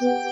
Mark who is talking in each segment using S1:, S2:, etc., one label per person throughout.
S1: Bom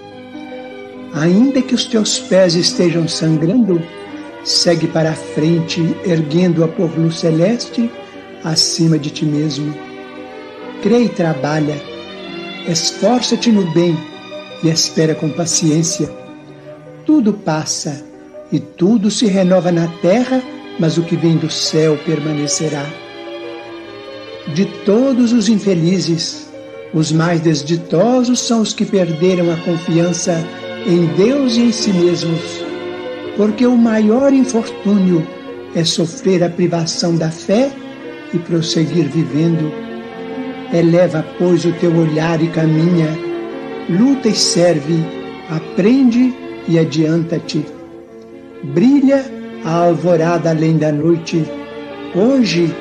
S2: Ainda que os teus pés estejam sangrando, segue para a frente, erguendo a por luz celeste acima de ti mesmo. Crê e trabalha, esforça-te no bem e espera com paciência. Tudo passa e tudo se renova na terra, mas o que vem do céu permanecerá de todos os infelizes, os mais desditosos são os que perderam a confiança em Deus e em si mesmos, porque o maior infortúnio é sofrer a privação da fé e prosseguir vivendo. Eleva, pois, o teu olhar e caminha, luta e serve, aprende e adianta-te. Brilha a alvorada além da noite. Hoje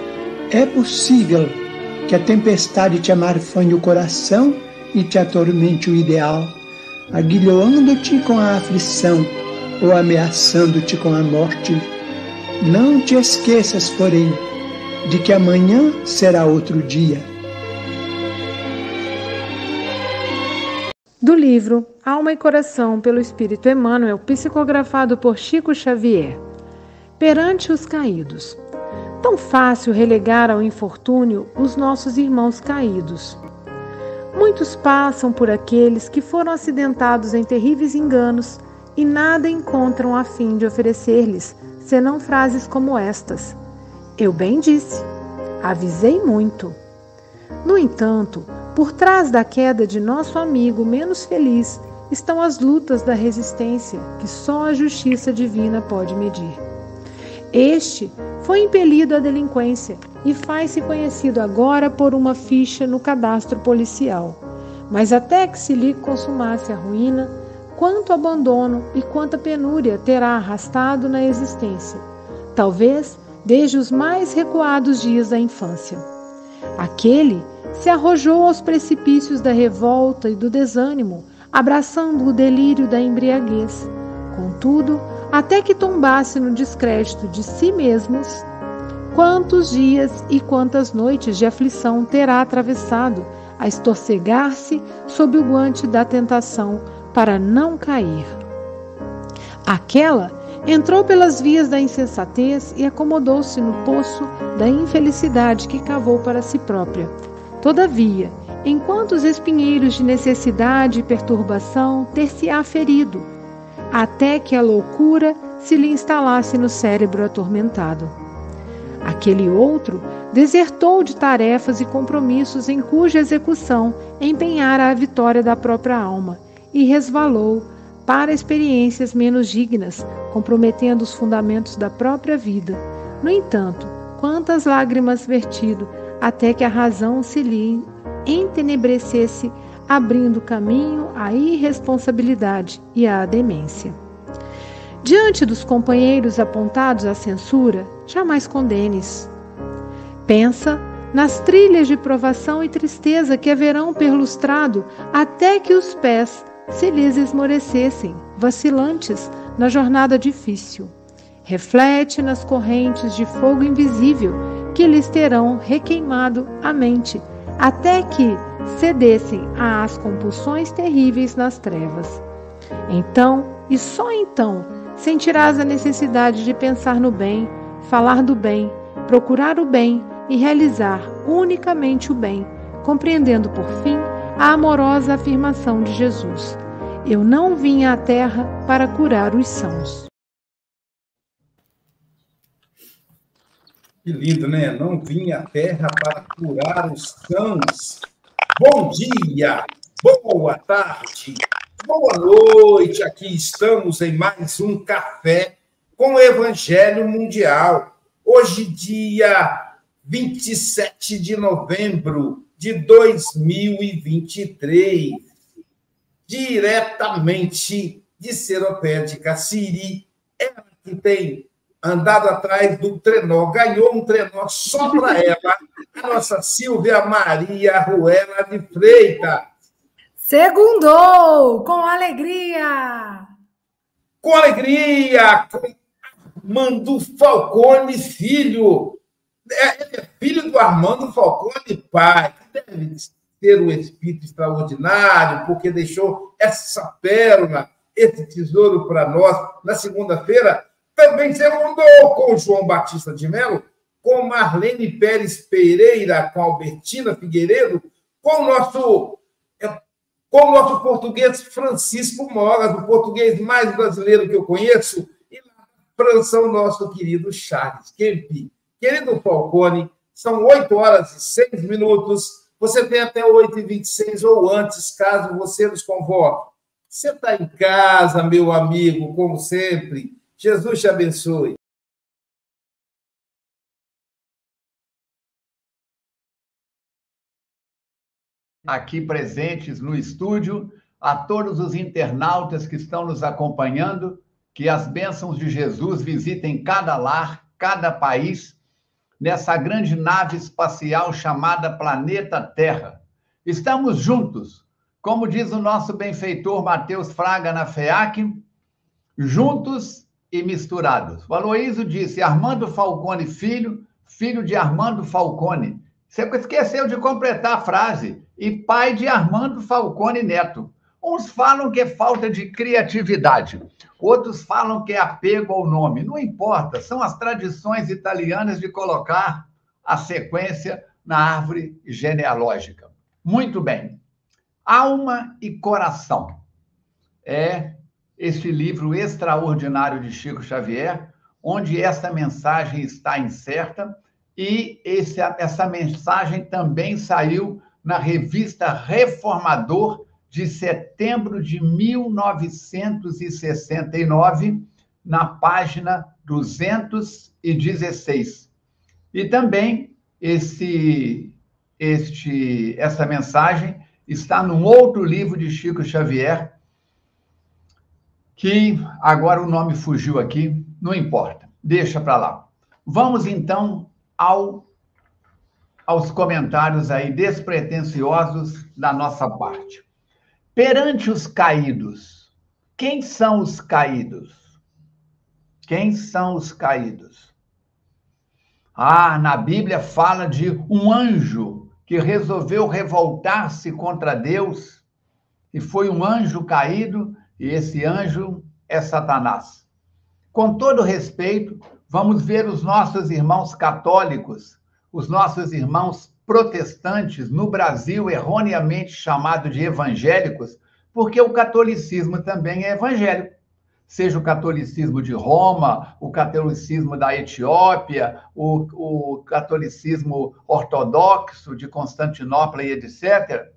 S2: é possível que a tempestade te amarfanhe o coração e te atormente o ideal, aguilhoando-te com a aflição ou ameaçando-te com a morte. Não te esqueças, porém, de que amanhã será outro dia.
S3: Do livro Alma e Coração pelo Espírito Emmanuel, psicografado por Chico Xavier. Perante os caídos. Tão fácil relegar ao infortúnio os nossos irmãos caídos. Muitos passam por aqueles que foram acidentados em terríveis enganos e nada encontram a fim de oferecer-lhes, senão frases como estas: Eu bem disse, avisei muito. No entanto, por trás da queda de nosso amigo menos feliz estão as lutas da resistência que só a justiça divina pode medir. Este foi impelido à delinquência e faz-se conhecido agora por uma ficha no cadastro policial. Mas até que se lhe consumasse a ruína, quanto abandono e quanta penúria terá arrastado na existência, talvez desde os mais recuados dias da infância. Aquele se arrojou aos precipícios da revolta e do desânimo, abraçando o delírio da embriaguez. Contudo, até que tombasse no descrédito de si mesmos, quantos dias e quantas noites de aflição terá atravessado a estorcegar-se sob o guante da tentação para não cair. Aquela entrou pelas vias da insensatez e acomodou-se no poço da infelicidade que cavou para si própria. Todavia, enquanto os espinheiros de necessidade e perturbação ter-se-á ferido, até que a loucura se lhe instalasse no cérebro atormentado. Aquele outro desertou de tarefas e compromissos em cuja execução empenhara a vitória da própria alma e resvalou para experiências menos dignas, comprometendo os fundamentos da própria vida. No entanto, quantas lágrimas vertido até que a razão se lhe entenebrecesse abrindo caminho à irresponsabilidade e à demência. Diante dos companheiros apontados à censura, jamais condenes. Pensa nas trilhas de provação e tristeza que haverão perlustrado até que os pés se lhes esmorecessem, vacilantes na jornada difícil. Reflete nas correntes de fogo invisível que lhes terão requeimado a mente, até que cedessem às compulsões terríveis nas trevas. Então, e só então, sentirás a necessidade de pensar no bem, falar do bem, procurar o bem e realizar unicamente o bem, compreendendo por fim a amorosa afirmação de Jesus: Eu não vim à terra para curar os sãos.
S4: Que lindo, né? Não vim à terra para curar os sãos. Bom dia, boa tarde, boa noite. Aqui estamos em mais um café com o Evangelho Mundial. Hoje, dia 27 de novembro de 2023, diretamente de Seropé de Cassiri, ela que tem andado atrás do trenó, ganhou um trenó só para ela, a nossa Silvia Maria Ruela de Freitas.
S5: Segundou, com alegria!
S4: Com alegria, com Falcone Filho, é, é filho do Armando Falcone pai, deve ter um espírito extraordinário, porque deixou essa pérola, esse tesouro para nós. Na segunda-feira, também segundou com João Batista de Mello, com Marlene Pérez Pereira, com Albertina Figueiredo, com o nosso, é, com o nosso português Francisco Moras, o português mais brasileiro que eu conheço, e na França, o nosso querido Charles Kempi. Querido Falcone, são 8 horas e 6 minutos. Você tem até 8 e 26 ou antes, caso você nos convoque. Você está em casa, meu amigo, como sempre. Jesus te abençoe.
S6: Aqui presentes no estúdio, a todos os internautas que estão nos acompanhando, que as bênçãos de Jesus visitem cada lar, cada país nessa grande nave espacial chamada Planeta Terra. Estamos juntos, como diz o nosso benfeitor Mateus Fraga na FEAC, juntos e misturados. O Aloísio disse Armando Falcone Filho, filho de Armando Falcone. Você esqueceu de completar a frase. E pai de Armando Falcone Neto. Uns falam que é falta de criatividade. Outros falam que é apego ao nome. Não importa, são as tradições italianas de colocar a sequência na árvore genealógica. Muito bem. Alma e Coração é este livro extraordinário de Chico Xavier, onde essa mensagem está incerta e esse, essa mensagem também saiu na revista Reformador de setembro de 1969, na página 216. E também esse, este, essa mensagem está num outro livro de Chico Xavier, que agora o nome fugiu aqui, não importa, deixa para lá. Vamos então ao, aos comentários aí despretensiosos da nossa parte. Perante os caídos, quem são os caídos? Quem são os caídos? Ah, na Bíblia fala de um anjo que resolveu revoltar-se contra Deus, e foi um anjo caído, e esse anjo é Satanás. Com todo respeito, vamos ver os nossos irmãos católicos, os nossos irmãos protestantes no Brasil, erroneamente chamado de evangélicos, porque o catolicismo também é evangélico. Seja o catolicismo de Roma, o catolicismo da Etiópia, o, o catolicismo ortodoxo de Constantinopla e etc.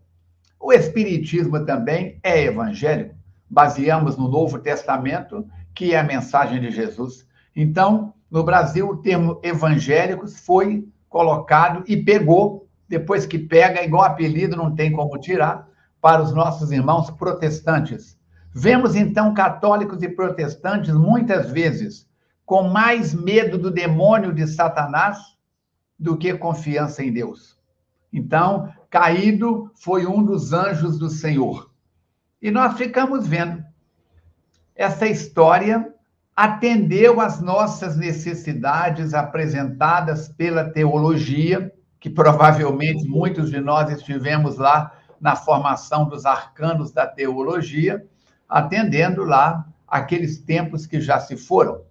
S6: O espiritismo também é evangélico. Baseamos no Novo Testamento, que é a mensagem de Jesus. Então, no Brasil, o termo evangélicos foi colocado e pegou, depois que pega, igual apelido, não tem como tirar, para os nossos irmãos protestantes. Vemos então católicos e protestantes muitas vezes com mais medo do demônio de Satanás do que confiança em Deus. Então, caído foi um dos anjos do Senhor. E nós ficamos vendo. Essa história atendeu às nossas necessidades apresentadas pela teologia, que provavelmente muitos de nós estivemos lá na formação dos arcanos da teologia, atendendo lá aqueles tempos que já se foram.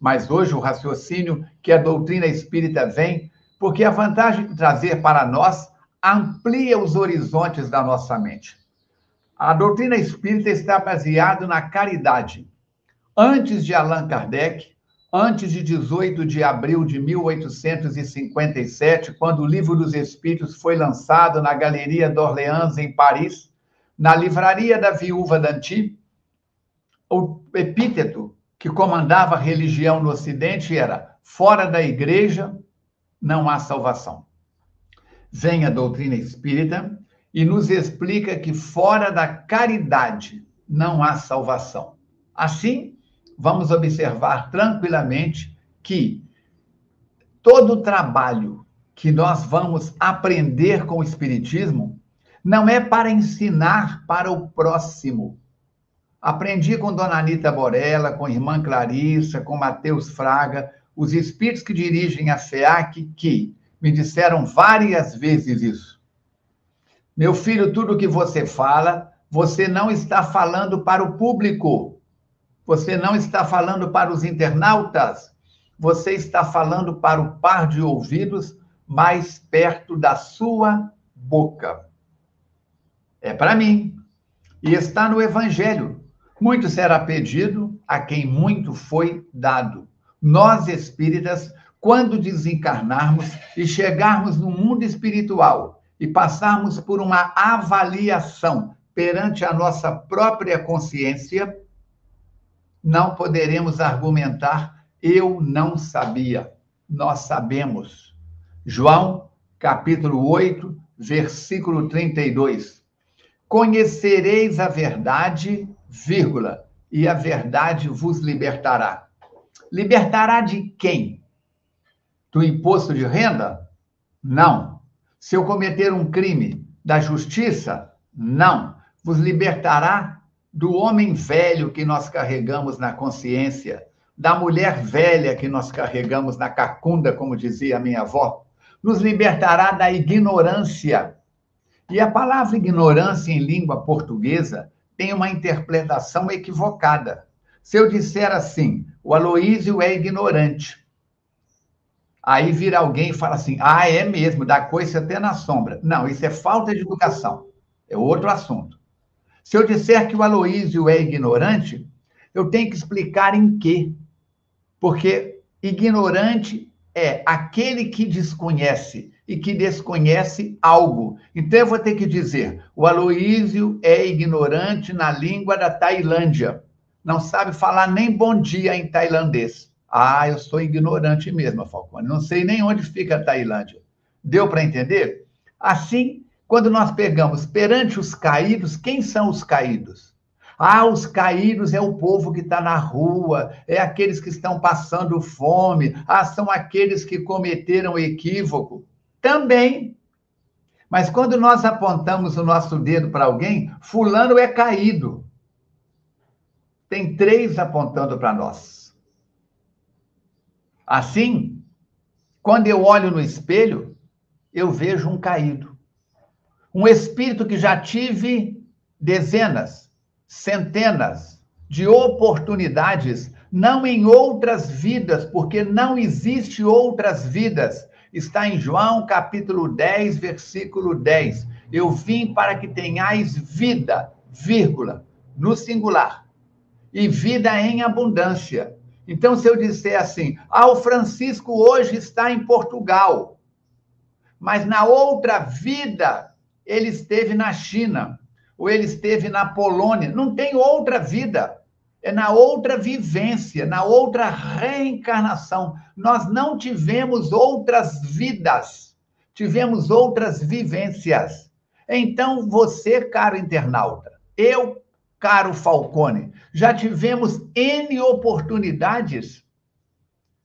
S6: Mas hoje o raciocínio que a doutrina espírita vem, porque a vantagem de trazer para nós amplia os horizontes da nossa mente. A doutrina espírita está baseada na caridade. Antes de Allan Kardec, antes de 18 de abril de 1857, quando o Livro dos Espíritos foi lançado na Galeria d'Orléans, em Paris, na livraria da viúva Danty, o epíteto que comandava a religião no Ocidente era: fora da igreja não há salvação. Vem a doutrina espírita e nos explica que fora da caridade não há salvação. Assim, vamos observar tranquilamente que todo o trabalho que nós vamos aprender com o Espiritismo não é para ensinar para o próximo, Aprendi com Dona Anitta Borella, com irmã Clarissa, com Mateus Fraga, os espíritos que dirigem a FEAC, que me disseram várias vezes isso. Meu filho, tudo que você fala, você não está falando para o público. Você não está falando para os internautas. Você está falando para o par de ouvidos mais perto da sua boca. É para mim. E está no Evangelho. Muito será pedido a quem muito foi dado. Nós espíritas, quando desencarnarmos e chegarmos no mundo espiritual e passarmos por uma avaliação perante a nossa própria consciência, não poderemos argumentar eu não sabia. Nós sabemos. João, capítulo 8, versículo 32. Conhecereis a verdade vírgula, e a verdade vos libertará. Libertará de quem? Do imposto de renda? Não. Se eu cometer um crime, da justiça? Não. Vos libertará do homem velho que nós carregamos na consciência, da mulher velha que nós carregamos na cacunda, como dizia a minha avó. Nos libertará da ignorância. E a palavra ignorância em língua portuguesa tem uma interpretação equivocada. Se eu disser assim, o Aloísio é ignorante, aí vira alguém e fala assim, ah, é mesmo, dá coisa até na sombra. Não, isso é falta de educação. É outro assunto. Se eu disser que o Aloísio é ignorante, eu tenho que explicar em quê. Porque ignorante é aquele que desconhece e que desconhece algo. Então eu vou ter que dizer: o Aloísio é ignorante na língua da Tailândia. Não sabe falar nem bom dia em tailandês. Ah, eu sou ignorante mesmo, Falcone. Não sei nem onde fica a Tailândia. Deu para entender? Assim, quando nós pegamos perante os caídos, quem são os caídos? Ah, os caídos é o povo que está na rua, é aqueles que estão passando fome, ah, são aqueles que cometeram equívoco. Também. Mas quando nós apontamos o nosso dedo para alguém, Fulano é caído. Tem três apontando para nós. Assim, quando eu olho no espelho, eu vejo um caído. Um espírito que já tive dezenas, centenas de oportunidades, não em outras vidas, porque não existe outras vidas está em João capítulo 10, versículo 10. Eu vim para que tenhais vida, vírgula, no singular, e vida em abundância. Então, se eu disser assim, ah, o Francisco hoje está em Portugal, mas na outra vida ele esteve na China, ou ele esteve na Polônia, não tem outra vida é na outra vivência, na outra reencarnação. Nós não tivemos outras vidas, tivemos outras vivências. Então, você, caro internauta, eu, caro Falcone, já tivemos N oportunidades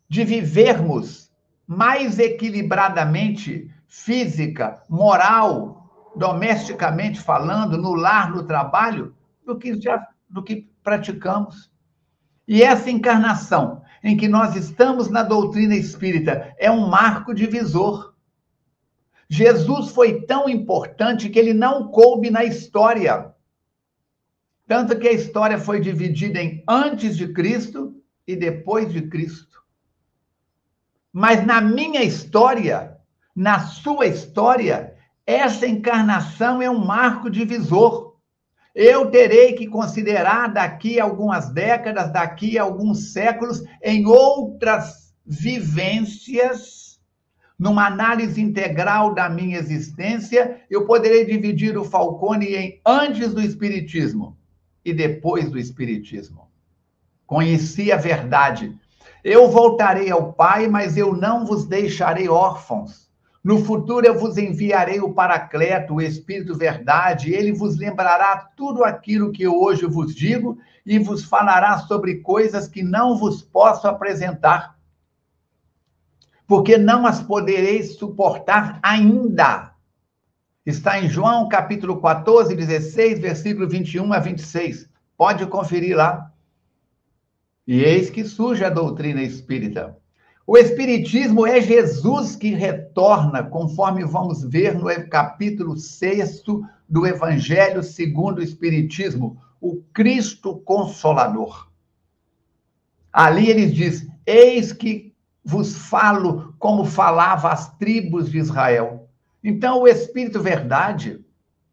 S6: de vivermos mais equilibradamente, física, moral, domesticamente falando, no lar, no trabalho, do que já do que praticamos. E essa encarnação em que nós estamos na doutrina espírita é um marco divisor. Jesus foi tão importante que ele não coube na história. Tanto que a história foi dividida em antes de Cristo e depois de Cristo. Mas na minha história, na sua história, essa encarnação é um marco divisor. Eu terei que considerar daqui a algumas décadas, daqui a alguns séculos, em outras vivências, numa análise integral da minha existência, eu poderei dividir o Falcone em antes do Espiritismo e depois do Espiritismo. Conheci a verdade. Eu voltarei ao Pai, mas eu não vos deixarei órfãos. No futuro eu vos enviarei o Paracleto, o Espírito Verdade, ele vos lembrará tudo aquilo que hoje vos digo e vos falará sobre coisas que não vos posso apresentar, porque não as podereis suportar ainda. Está em João capítulo 14, 16, versículo 21 a 26. Pode conferir lá. E eis que surge a doutrina espírita. O Espiritismo é Jesus que retorna, conforme vamos ver no capítulo 6 do Evangelho segundo o Espiritismo, o Cristo Consolador. Ali ele diz: Eis que vos falo como falava as tribos de Israel. Então, o Espírito Verdade,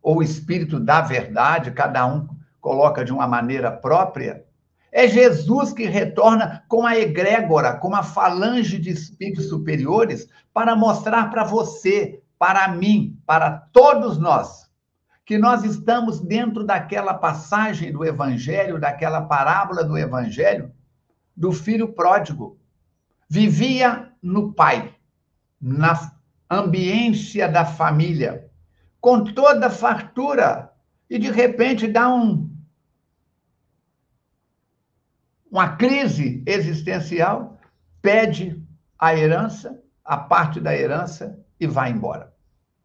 S6: ou o Espírito da Verdade, cada um coloca de uma maneira própria, é Jesus que retorna com a egrégora, com a falange de espíritos superiores, para mostrar para você, para mim, para todos nós, que nós estamos dentro daquela passagem do Evangelho, daquela parábola do Evangelho, do filho pródigo. Vivia no pai, na ambiência da família, com toda fartura, e de repente dá um uma crise existencial, pede a herança, a parte da herança e vai embora.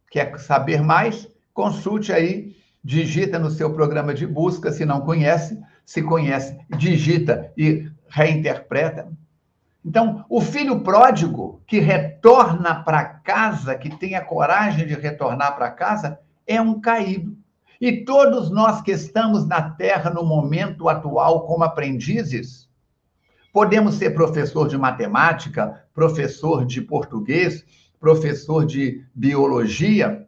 S6: Quer saber mais? Consulte aí, digita no seu programa de busca, se não conhece, se conhece, digita e reinterpreta. Então, o filho pródigo que retorna para casa, que tem a coragem de retornar para casa, é um caído. E todos nós que estamos na Terra no momento atual como aprendizes, podemos ser professor de matemática, professor de português, professor de biologia,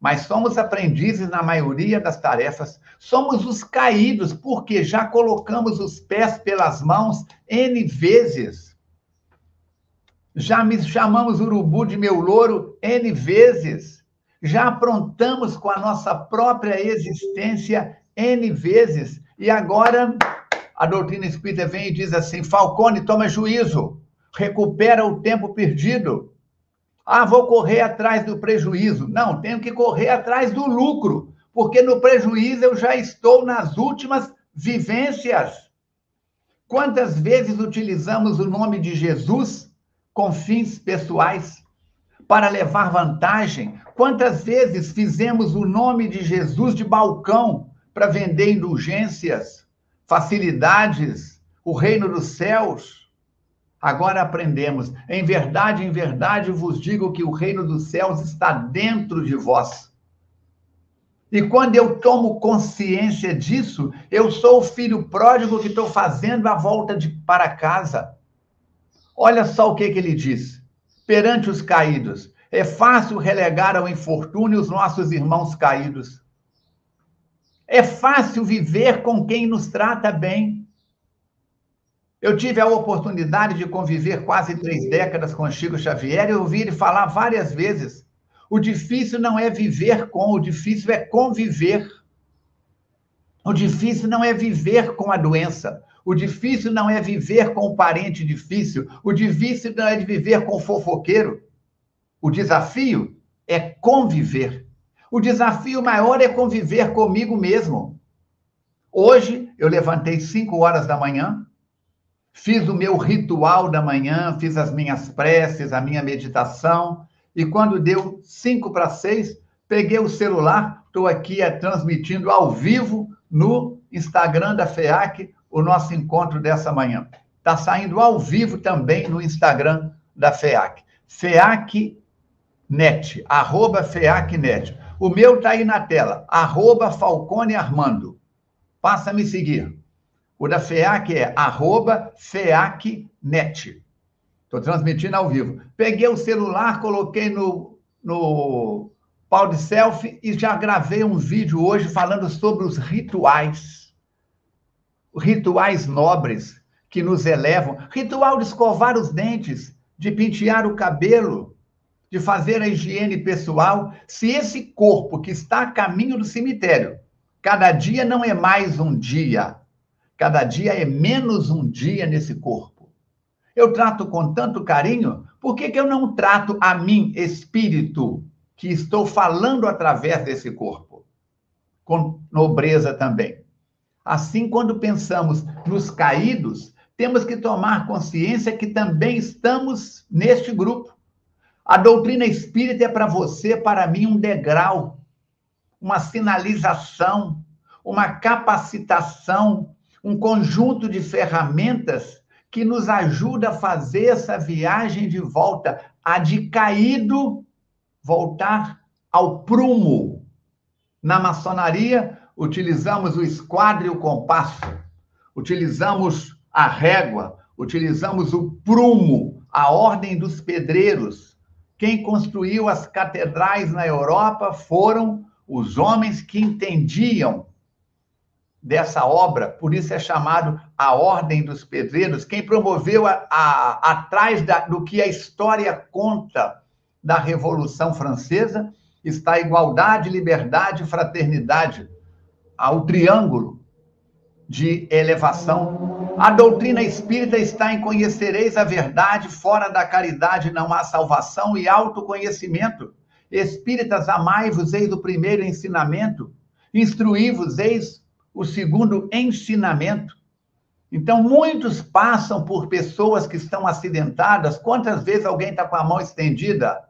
S6: mas somos aprendizes na maioria das tarefas. Somos os caídos, porque já colocamos os pés pelas mãos N vezes. Já me chamamos urubu de meu louro N vezes já aprontamos com a nossa própria existência N vezes, e agora a doutrina espírita vem e diz assim: Falcone, toma juízo, recupera o tempo perdido. Ah, vou correr atrás do prejuízo. Não, tenho que correr atrás do lucro, porque no prejuízo eu já estou nas últimas vivências. Quantas vezes utilizamos o nome de Jesus com fins pessoais? para levar vantagem? Quantas vezes fizemos o nome de Jesus de balcão para vender indulgências, facilidades, o reino dos céus? Agora aprendemos. Em verdade, em verdade vos digo que o reino dos céus está dentro de vós. E quando eu tomo consciência disso, eu sou o filho pródigo que estou fazendo a volta de, para casa. Olha só o que, que ele diz perante os caídos. É fácil relegar ao infortúnio os nossos irmãos caídos. É fácil viver com quem nos trata bem. Eu tive a oportunidade de conviver quase três décadas com Chico Xavier e ouvi ele falar várias vezes. O difícil não é viver com, o difícil é conviver. O difícil não é viver com a doença. O difícil não é viver com o parente difícil, o difícil não é viver com o fofoqueiro. O desafio é conviver. O desafio maior é conviver comigo mesmo. Hoje eu levantei 5 horas da manhã, fiz o meu ritual da manhã, fiz as minhas preces, a minha meditação, e quando deu cinco para seis, peguei o celular, estou aqui é, transmitindo ao vivo no Instagram da FEAC o nosso encontro dessa manhã. Está saindo ao vivo também no Instagram da FEAC. FEACnet, arroba FEACnet. O meu está aí na tela, arroba Falcone Armando. Passa a me seguir. O da FEAC é arroba FEACnet. Estou transmitindo ao vivo. Peguei o celular, coloquei no, no pau de selfie e já gravei um vídeo hoje falando sobre os rituais. Rituais nobres que nos elevam. Ritual de escovar os dentes, de pentear o cabelo, de fazer a higiene pessoal, se esse corpo que está a caminho do cemitério, cada dia não é mais um dia, cada dia é menos um dia nesse corpo. Eu trato com tanto carinho, por que, que eu não trato a mim, espírito, que estou falando através desse corpo? Com nobreza também. Assim, quando pensamos nos caídos, temos que tomar consciência que também estamos neste grupo. A doutrina espírita é para você, para mim, um degrau, uma sinalização, uma capacitação, um conjunto de ferramentas que nos ajuda a fazer essa viagem de volta, a de caído voltar ao prumo. Na maçonaria, utilizamos o esquadro e o compasso, utilizamos a régua, utilizamos o prumo, a ordem dos pedreiros, quem construiu as catedrais na Europa foram os homens que entendiam dessa obra, por isso é chamado a Ordem dos Pedreiros. Quem promoveu a, a, atrás da, do que a história conta da Revolução Francesa está a igualdade, liberdade e fraternidade, ao triângulo de elevação. A doutrina espírita está em conhecereis a verdade, fora da caridade não há salvação e autoconhecimento. Espíritas, amai-vos, eis o primeiro ensinamento. Instruí-vos, eis o segundo ensinamento. Então, muitos passam por pessoas que estão acidentadas. Quantas vezes alguém está com a mão estendida,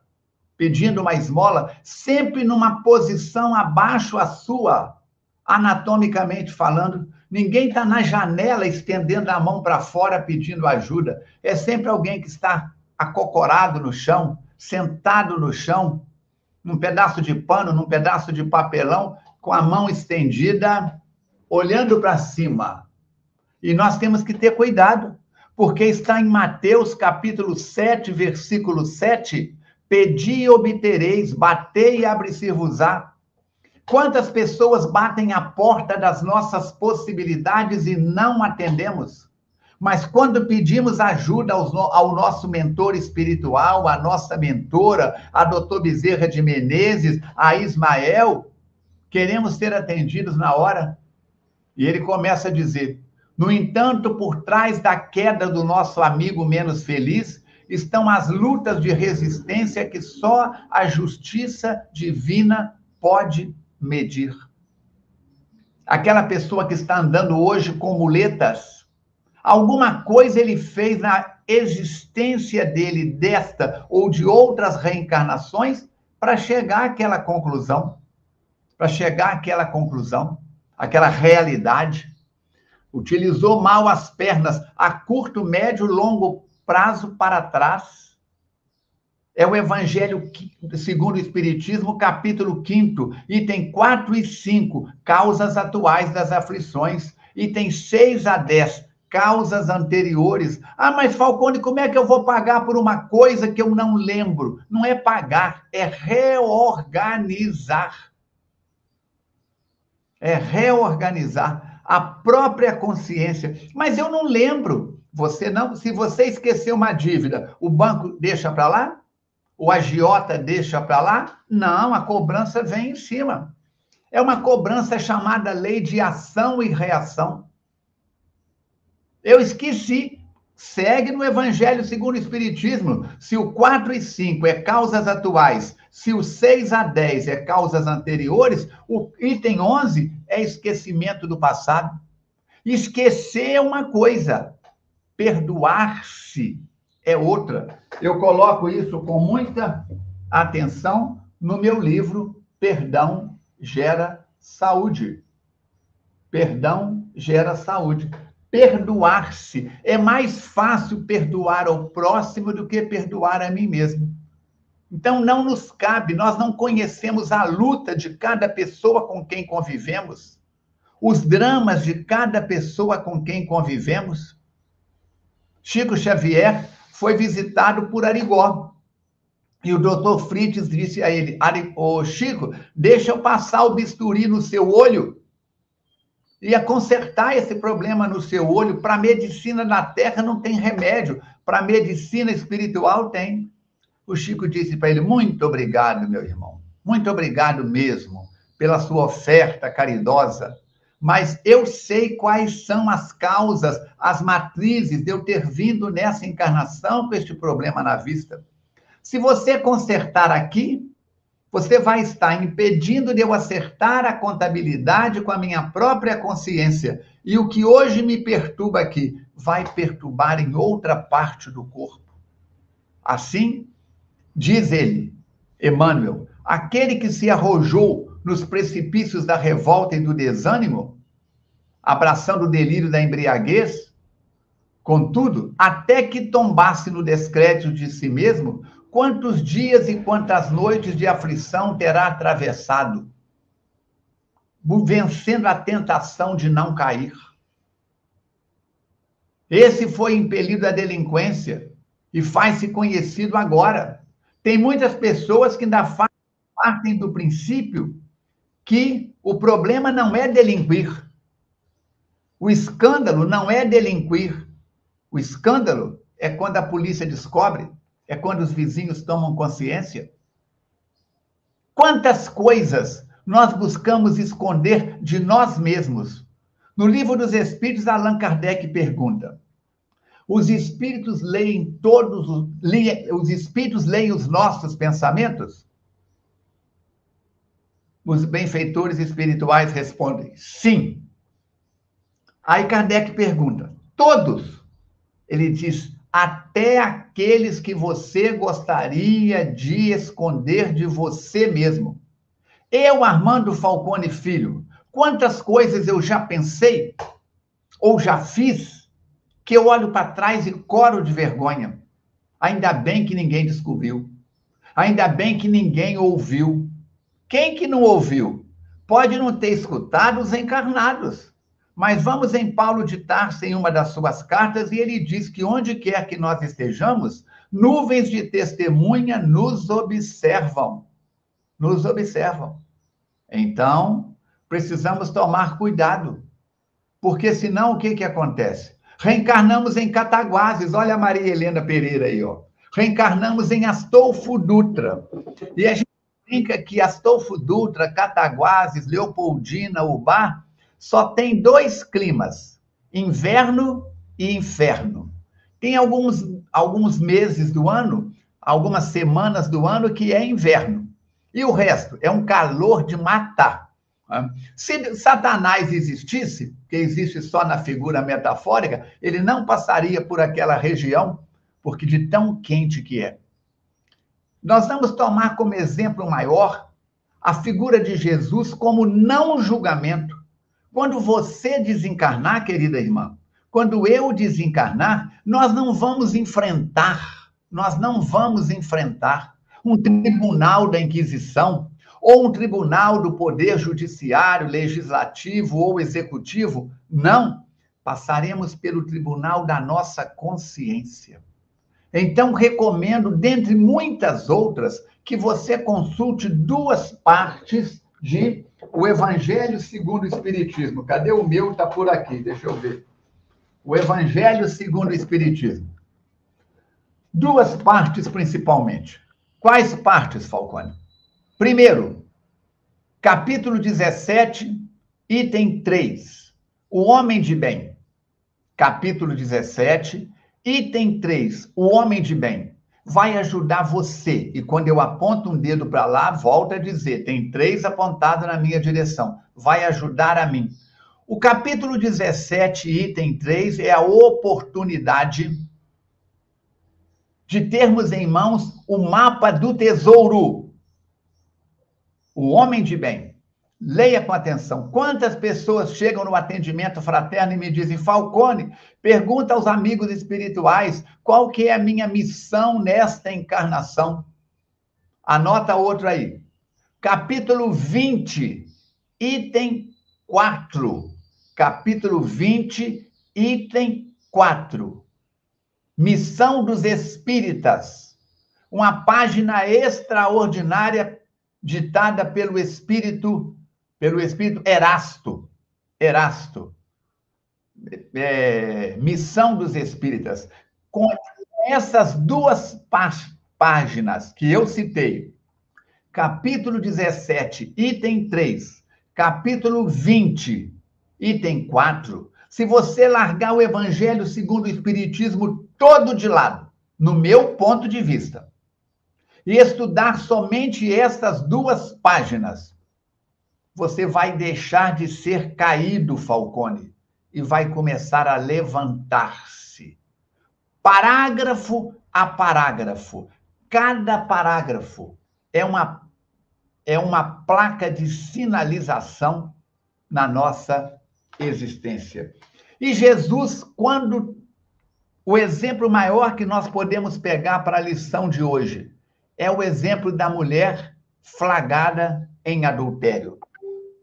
S6: pedindo uma esmola, sempre numa posição abaixo a sua, anatomicamente falando, Ninguém está na janela estendendo a mão para fora pedindo ajuda. É sempre alguém que está acocorado no chão, sentado no chão, num pedaço de pano, num pedaço de papelão, com a mão estendida, olhando para cima. E nós temos que ter cuidado, porque está em Mateus capítulo 7, versículo 7, pedi e obtereis, batei e abre-se-vos-á. Quantas pessoas batem a porta das nossas possibilidades e não atendemos? Mas quando pedimos ajuda ao nosso mentor espiritual, à nossa mentora, a doutor Bezerra de Menezes, a Ismael, queremos ser atendidos na hora. E ele começa a dizer: no entanto, por trás da queda do nosso amigo menos feliz, estão as lutas de resistência que só a justiça divina pode medir. Aquela pessoa que está andando hoje com muletas, alguma coisa ele fez na existência dele desta ou de outras reencarnações para chegar àquela conclusão, para chegar àquela conclusão, àquela realidade. Utilizou mal as pernas a curto, médio, longo prazo para trás é o Evangelho segundo o Espiritismo, capítulo 5, item 4 e 5, causas atuais das aflições, item 6 a 10, causas anteriores. Ah, mas Falcone, como é que eu vou pagar por uma coisa que eu não lembro? Não é pagar, é reorganizar. É reorganizar a própria consciência. Mas eu não lembro. Você não, se você esquecer uma dívida, o banco deixa para lá? O agiota deixa para lá? Não, a cobrança vem em cima. É uma cobrança chamada lei de ação e reação. Eu esqueci. Segue no Evangelho segundo o Espiritismo. Se o 4 e 5 é causas atuais, se o 6 a 10 é causas anteriores, o item 11 é esquecimento do passado. Esquecer é uma coisa, perdoar-se é outra. Eu coloco isso com muita atenção no meu livro Perdão Gera Saúde. Perdão gera saúde. Perdoar-se. É mais fácil perdoar ao próximo do que perdoar a mim mesmo. Então, não nos cabe, nós não conhecemos a luta de cada pessoa com quem convivemos, os dramas de cada pessoa com quem convivemos. Chico Xavier foi visitado por Arigó. E o doutor Fritz disse a ele: Ô Chico, deixa eu passar o bisturi no seu olho. Ia consertar esse problema no seu olho. Para medicina na terra não tem remédio, para medicina espiritual tem. O Chico disse para ele: Muito obrigado, meu irmão. Muito obrigado mesmo pela sua oferta caridosa mas eu sei quais são as causas, as matrizes de eu ter vindo nessa encarnação com este problema na vista. Se você consertar aqui, você vai estar impedindo de eu acertar a contabilidade com a minha própria consciência. E o que hoje me perturba aqui vai perturbar em outra parte do corpo. Assim, diz ele, Emmanuel, aquele que se arrojou nos precipícios da revolta e do desânimo, abraçando o delírio da embriaguez, contudo, até que tombasse no descrédito de si mesmo, quantos dias e quantas noites de aflição terá atravessado, vencendo a tentação de não cair. Esse foi impelido à delinquência e faz-se conhecido agora. Tem muitas pessoas que ainda partem do princípio que o problema não é delinquir. O escândalo não é delinquir. O escândalo é quando a polícia descobre, é quando os vizinhos tomam consciência. Quantas coisas nós buscamos esconder de nós mesmos? No livro dos Espíritos, Allan Kardec pergunta: os espíritos leem todos os, os espíritos leem os nossos pensamentos? Os benfeitores espirituais respondem sim. Aí Kardec pergunta: todos? Ele diz: até aqueles que você gostaria de esconder de você mesmo. Eu, Armando Falcone Filho, quantas coisas eu já pensei ou já fiz que eu olho para trás e coro de vergonha. Ainda bem que ninguém descobriu. Ainda bem que ninguém ouviu. Quem que não ouviu? Pode não ter escutado os encarnados. Mas vamos em Paulo de Tarso, em uma das suas cartas, e ele diz que onde quer que nós estejamos, nuvens de testemunha nos observam. Nos observam. Então, precisamos tomar cuidado. Porque senão o que, que acontece? Reencarnamos em Cataguases. Olha a Maria Helena Pereira aí, ó. Reencarnamos em Astolfo Dutra. E a gente brinca que Astolfo Dutra, Cataguases, Leopoldina, Ubar, só tem dois climas, inverno e inferno. Tem alguns, alguns meses do ano, algumas semanas do ano que é inverno. E o resto é um calor de matar. Né? Se Satanás existisse, que existe só na figura metafórica, ele não passaria por aquela região, porque de tão quente que é. Nós vamos tomar como exemplo maior a figura de Jesus como não julgamento. Quando você desencarnar, querida irmã, quando eu desencarnar, nós não vamos enfrentar, nós não vamos enfrentar um tribunal da Inquisição ou um tribunal do Poder Judiciário, Legislativo ou Executivo. Não. Passaremos pelo tribunal da nossa consciência. Então, recomendo, dentre muitas outras, que você consulte duas partes de O Evangelho segundo o Espiritismo. Cadê o meu? Está por aqui, deixa eu ver. O Evangelho segundo o Espiritismo. Duas partes, principalmente. Quais partes, Falcone? Primeiro, capítulo 17, item 3. O homem de bem. Capítulo 17, Item 3, o homem de bem. Vai ajudar você. E quando eu aponto um dedo para lá, volta a dizer: tem três apontados na minha direção. Vai ajudar a mim. O capítulo 17, item 3, é a oportunidade de termos em mãos o mapa do tesouro. O homem de bem. Leia com atenção. Quantas pessoas chegam no atendimento fraterno e me dizem, Falcone, pergunta aos amigos espirituais qual que é a minha missão nesta encarnação. Anota outro aí. Capítulo 20, item 4. Capítulo 20, item 4. Missão dos Espíritas. Uma página extraordinária ditada pelo Espírito, pelo Espírito Erasto. Erasto. É, missão dos Espíritas. Com essas duas páginas que eu citei, capítulo 17, item 3, capítulo 20, item 4, se você largar o Evangelho segundo o Espiritismo todo de lado, no meu ponto de vista, e estudar somente estas duas páginas, você vai deixar de ser caído, Falcone, e vai começar a levantar-se. Parágrafo a parágrafo. Cada parágrafo é uma, é uma placa de sinalização na nossa existência. E Jesus, quando o exemplo maior que nós podemos pegar para a lição de hoje é o exemplo da mulher flagrada em adultério.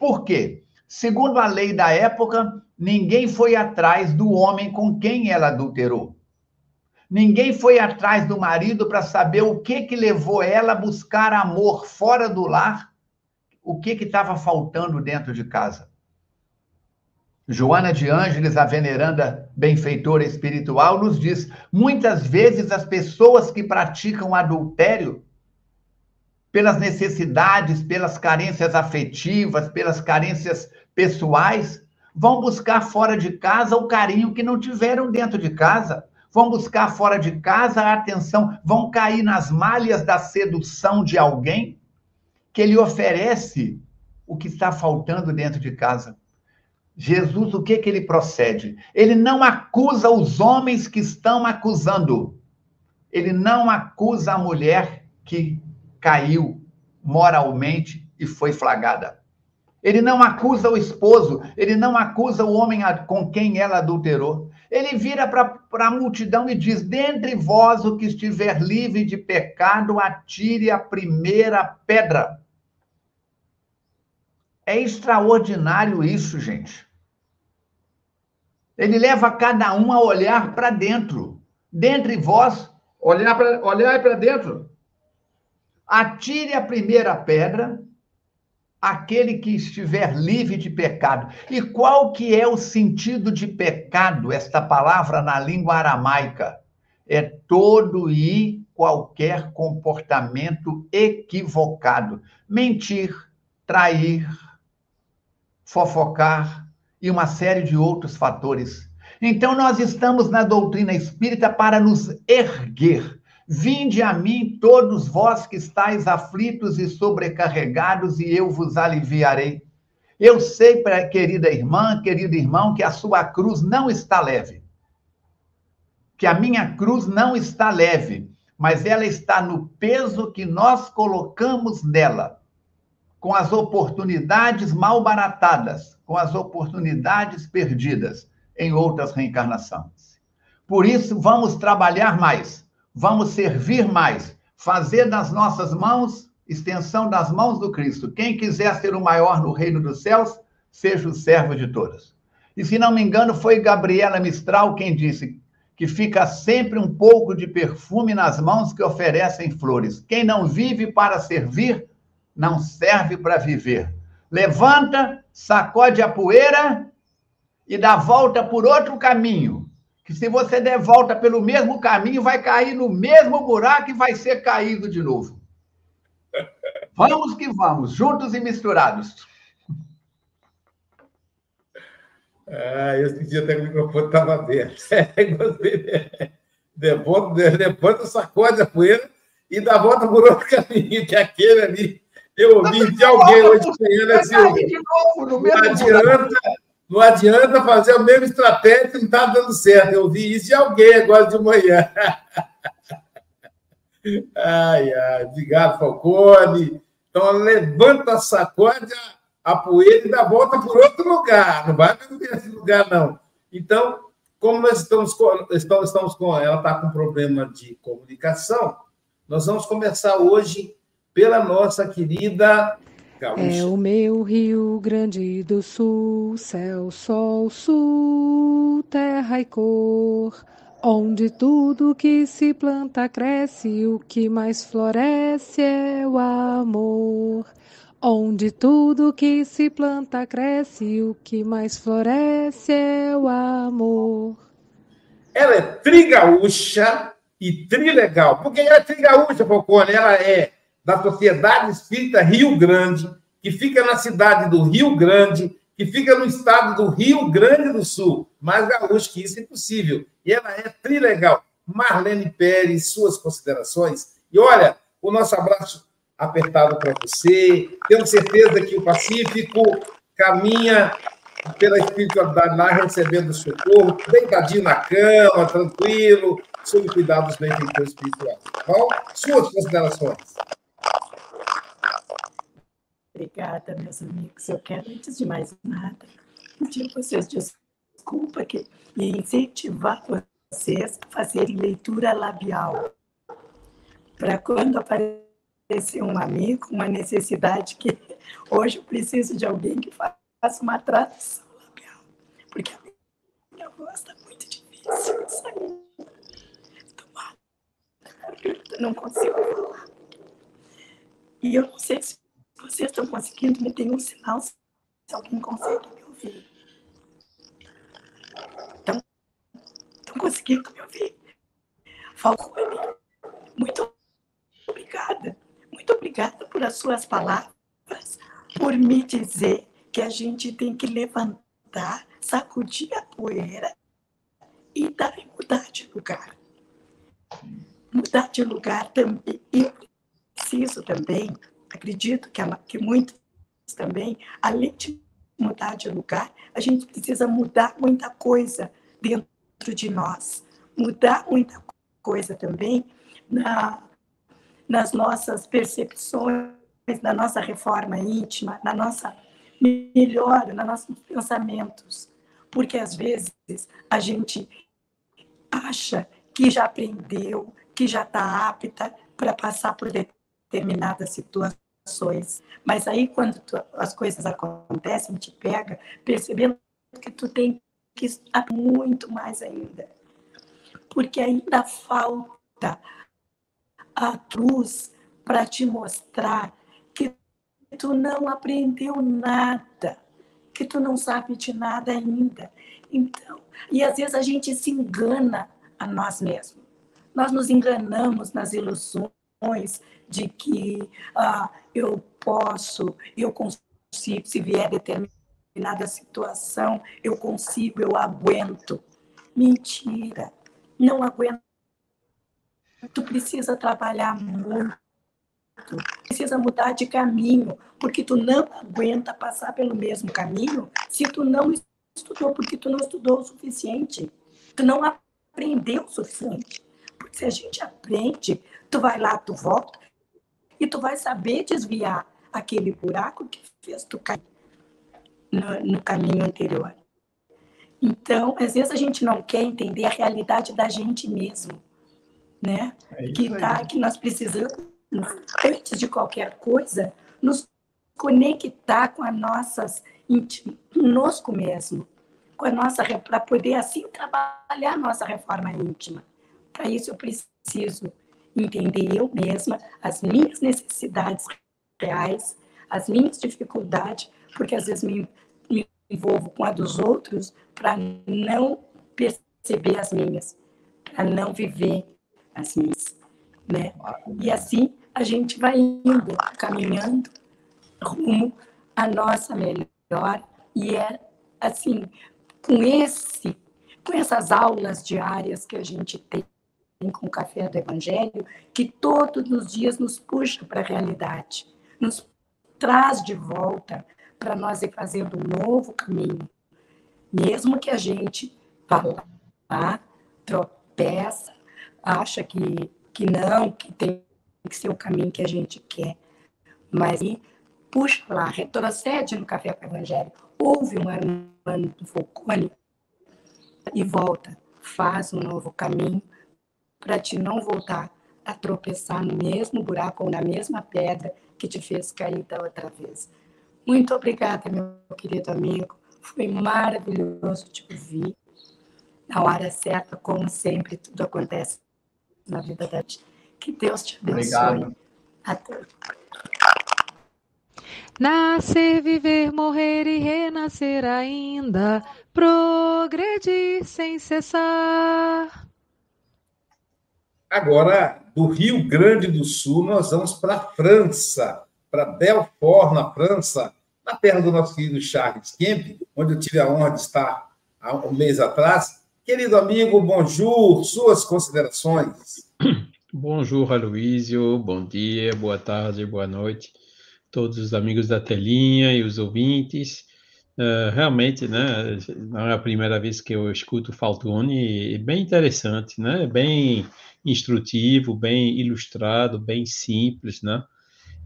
S6: Por quê? Segundo a lei da época, ninguém foi atrás do homem com quem ela adulterou. Ninguém foi atrás do marido para saber o que que levou ela a buscar amor fora do lar, o que que estava faltando dentro de casa. Joana de Ângeles, a veneranda benfeitora espiritual, nos diz: muitas vezes as pessoas que praticam adultério, pelas necessidades, pelas carências afetivas, pelas carências pessoais, vão buscar fora de casa o carinho que não tiveram dentro de casa vão buscar fora de casa a atenção, vão cair nas malhas da sedução de alguém que lhe oferece o que está faltando dentro de casa. Jesus, o que que ele procede? Ele não acusa os homens que estão acusando. Ele não acusa a mulher que caiu moralmente e foi flagrada. Ele não acusa o esposo, ele não acusa o homem com quem ela adulterou. Ele vira para a multidão e diz: Dentre vós o que estiver livre de pecado, atire a primeira pedra. É extraordinário isso, gente. Ele leva cada um a olhar para dentro. Dentre vós, olhar para olhar dentro. Atire a primeira pedra aquele que estiver livre de pecado. E qual que é o sentido de pecado, esta palavra na língua aramaica? É todo e qualquer comportamento equivocado. Mentir, trair, fofocar e uma série de outros fatores. Então, nós estamos na doutrina espírita para nos erguer, Vinde a mim, todos vós que estáis aflitos e sobrecarregados, e eu vos aliviarei. Eu sei, querida irmã, querido irmão, que a sua cruz não está leve. Que a minha cruz não está leve, mas ela está no peso que nós colocamos nela, com as oportunidades mal baratadas, com as oportunidades perdidas em outras reencarnações. Por isso, vamos trabalhar mais vamos servir mais, fazer das nossas mãos extensão das mãos do Cristo. Quem quiser ser o maior no reino dos céus, seja o servo de todos. E se não me engano, foi Gabriela Mistral quem disse que fica sempre um pouco de perfume nas mãos que oferecem flores. Quem não vive para servir, não serve para viver. Levanta, sacode a poeira e dá volta por outro caminho que se você der volta pelo mesmo caminho, vai cair no mesmo buraco e vai ser caído de novo. Vamos que vamos, juntos e misturados.
S4: Ah, eu senti até que o microfone estava aberto. depois do sacode a poeira e dá volta por outro caminho, que é aquele ali. Eu ouvi de alguém hoje de manhã, né, Silvio? Não adianta, Não adianta fazer a mesma estratégia que não está dando certo. Eu vi isso de alguém agora de manhã. Ai, ai, obrigado, Falcone. Então, levanta, sacode a, poeira e dá volta por outro lugar. Não vai para esse lugar, não. Então, como nós estamos com, estamos com ela está com problema de comunicação, nós vamos começar hoje pela nossa querida
S3: Gaúcha. É o meu Rio Grande do Sul, céu, sol, sul, terra e cor. Onde tudo que se planta cresce, o que mais floresce é o amor. Onde tudo que se planta cresce, o que mais floresce é o amor.
S4: Ela é trigaúcha e trilegal. Porque ela é trigaúcha, Falcone, ela é da Sociedade Espírita Rio Grande, que fica na cidade do Rio Grande, que fica no estado do Rio Grande do Sul. Mais gaúcho que isso é impossível. E ela é trilegal. Marlene Pérez, suas considerações. E olha, o nosso abraço apertado para você. Tenho certeza que o Pacífico caminha pela espiritualidade lá, recebendo socorro, deitadinho na cama, tranquilo, sob cuidado dos benfeitores espirituais. Tá bom? Suas considerações.
S7: Obrigada, meus amigos. Eu quero, antes de mais nada, pedir a vocês desculpa que, e incentivar vocês a fazerem leitura labial. Para quando aparecer um amigo, uma necessidade que hoje eu preciso de alguém que faça uma tradução labial, porque a minha voz está muito difícil de sair. Não consigo falar. E eu não sei se vocês estão conseguindo me dar um sinal, se alguém consegue me ouvir. Então, estão conseguindo me ouvir? Falcone, muito obrigada. Muito obrigada por as suas palavras, por me dizer que a gente tem que levantar, sacudir a poeira e dar mudar de lugar. Mudar de lugar também. Eu preciso também, acredito que, que muitos também, além de mudar de lugar, a gente precisa mudar muita coisa dentro de nós. Mudar muita coisa também na, nas nossas percepções, na nossa reforma íntima, na nossa melhora, nos nossos pensamentos. Porque às vezes a gente acha que já aprendeu, que já está apta para passar por determinadas situações. Mas aí, quando tu, as coisas acontecem, te pega, percebendo que tu tem que estar muito mais ainda. Porque ainda falta a cruz para te mostrar que tu não aprendeu nada, que tu não sabe de nada ainda. Então, e às vezes a gente se engana a nós mesmos. Nós nos enganamos nas ilusões de que ah, eu posso, eu consigo, se vier determinada situação, eu consigo, eu aguento. Mentira, não aguenta tu precisa trabalhar muito, precisa mudar de caminho, porque tu não aguenta passar pelo mesmo caminho se tu não estudou, porque tu não estudou o suficiente, tu não aprendeu o suficiente. Porque se a gente aprende, tu vai lá, tu volta, e tu vai saber desviar aquele buraco que fez tu cair no, no caminho anterior. Então, às vezes a gente não quer entender a realidade da gente mesmo né? É que, tá, que nós precisamos, antes de qualquer coisa, nos conectar com as nossas, conosco mesmo, com a nossa, para poder assim trabalhar a nossa reforma íntima. Para isso eu preciso entender eu mesma as minhas necessidades reais, as minhas dificuldades, porque às vezes me, me envolvo com a dos outros para não perceber as minhas, para não viver assim, né? E assim a gente vai indo, caminhando rumo à nossa melhor e é assim, com esse, com essas aulas diárias que a gente tem com o Café do Evangelho, que todos os dias nos puxa para a realidade, nos traz de volta para nós ir fazendo um novo caminho, Mesmo que a gente vá lá, tropeça, acha que, que não, que tem que ser o caminho que a gente quer, mas e puxa lá, retrocede no Café com o Evangelho, ouve um Armando Falcone e volta, faz um novo caminho para te não voltar a tropeçar no mesmo buraco ou na mesma pedra que te fez cair da outra vez. Muito obrigada, meu querido amigo. Foi maravilhoso te ouvir. Na hora certa, como sempre, tudo acontece na vida da gente. Que Deus te abençoe. Obrigado. Até.
S3: Nascer, viver, morrer e renascer ainda, progredir sem cessar.
S4: Agora, do Rio Grande do Sul, nós vamos para a França, para Belfort, na França, na terra do nosso querido Charles Kemp, onde eu tive a honra de estar há um mês atrás. Querido amigo, bonjour, suas considerações.
S8: Bonjour, Aloísio, bom dia, boa tarde, boa noite, todos os amigos da telinha e os ouvintes. Uh, realmente, né, não é a primeira vez que eu escuto Faltone, é bem interessante, né, bem instrutivo, bem ilustrado, bem simples, né,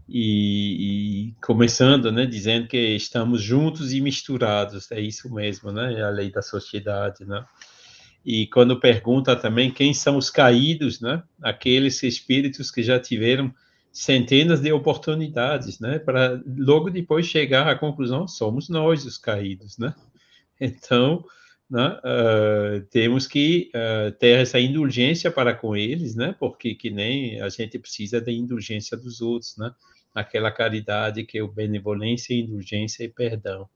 S8: e, e, começando, né, dizendo que estamos juntos e misturados, é isso mesmo, né, é a lei da sociedade, né, e quando pergunta também quem são os caídos, né? Aqueles espíritos que já tiveram centenas de oportunidades, né? Para logo depois chegar à conclusão, somos nós os caídos, né? Então, né, uh, temos que uh, ter essa indulgência para com eles, né? Porque que nem a gente precisa da indulgência dos outros, né? Aquela caridade que é o benevolência, indulgência e perdão.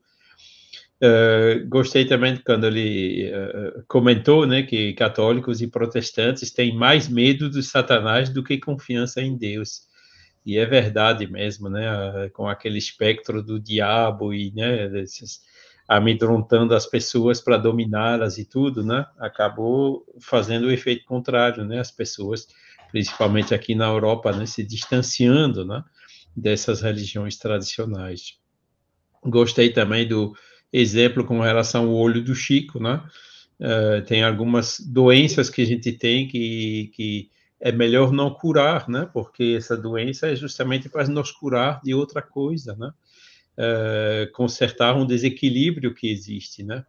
S8: Uh, gostei também quando ele comentou né, que católicos e protestantes têm mais medo do Satanás do que confiança em Deus. E é verdade mesmo, né, com aquele espectro do diabo e né, desses, amedrontando as pessoas para dominá-las e tudo, né, acabou fazendo o efeito contrário, né, as pessoas, principalmente aqui na Europa, né, se distanciando né, dessas religiões tradicionais. Gostei também do, exemplo com relação ao olho do Chico, né? Uh, tem algumas doenças que a gente tem que, que é melhor não curar, né? Porque essa doença é justamente para nos curar de outra coisa, né? Uh, consertar um desequilíbrio que existe, né?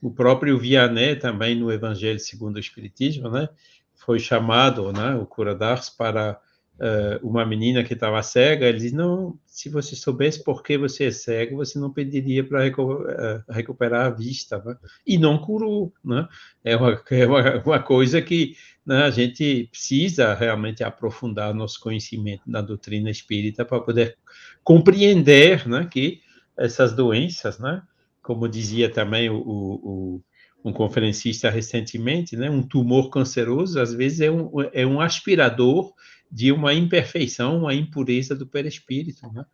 S8: O próprio Vianney também no Evangelho segundo o Espiritismo, né? Foi chamado, né? O cura d'Ars para uh, uma menina que estava cega, ele diz, não, se você soubesse por que você é cego, você não pediria para recu uh, recuperar a vista, né? e não curou, né? É uma, é uma, uma coisa que né, a gente precisa realmente aprofundar nosso conhecimento na doutrina espírita para poder compreender, né, que essas doenças, né, como dizia também o, o, um conferencista recentemente, né, um tumor canceroso às vezes é um, é um aspirador de uma imperfeição, uma impureza do perispírito, né?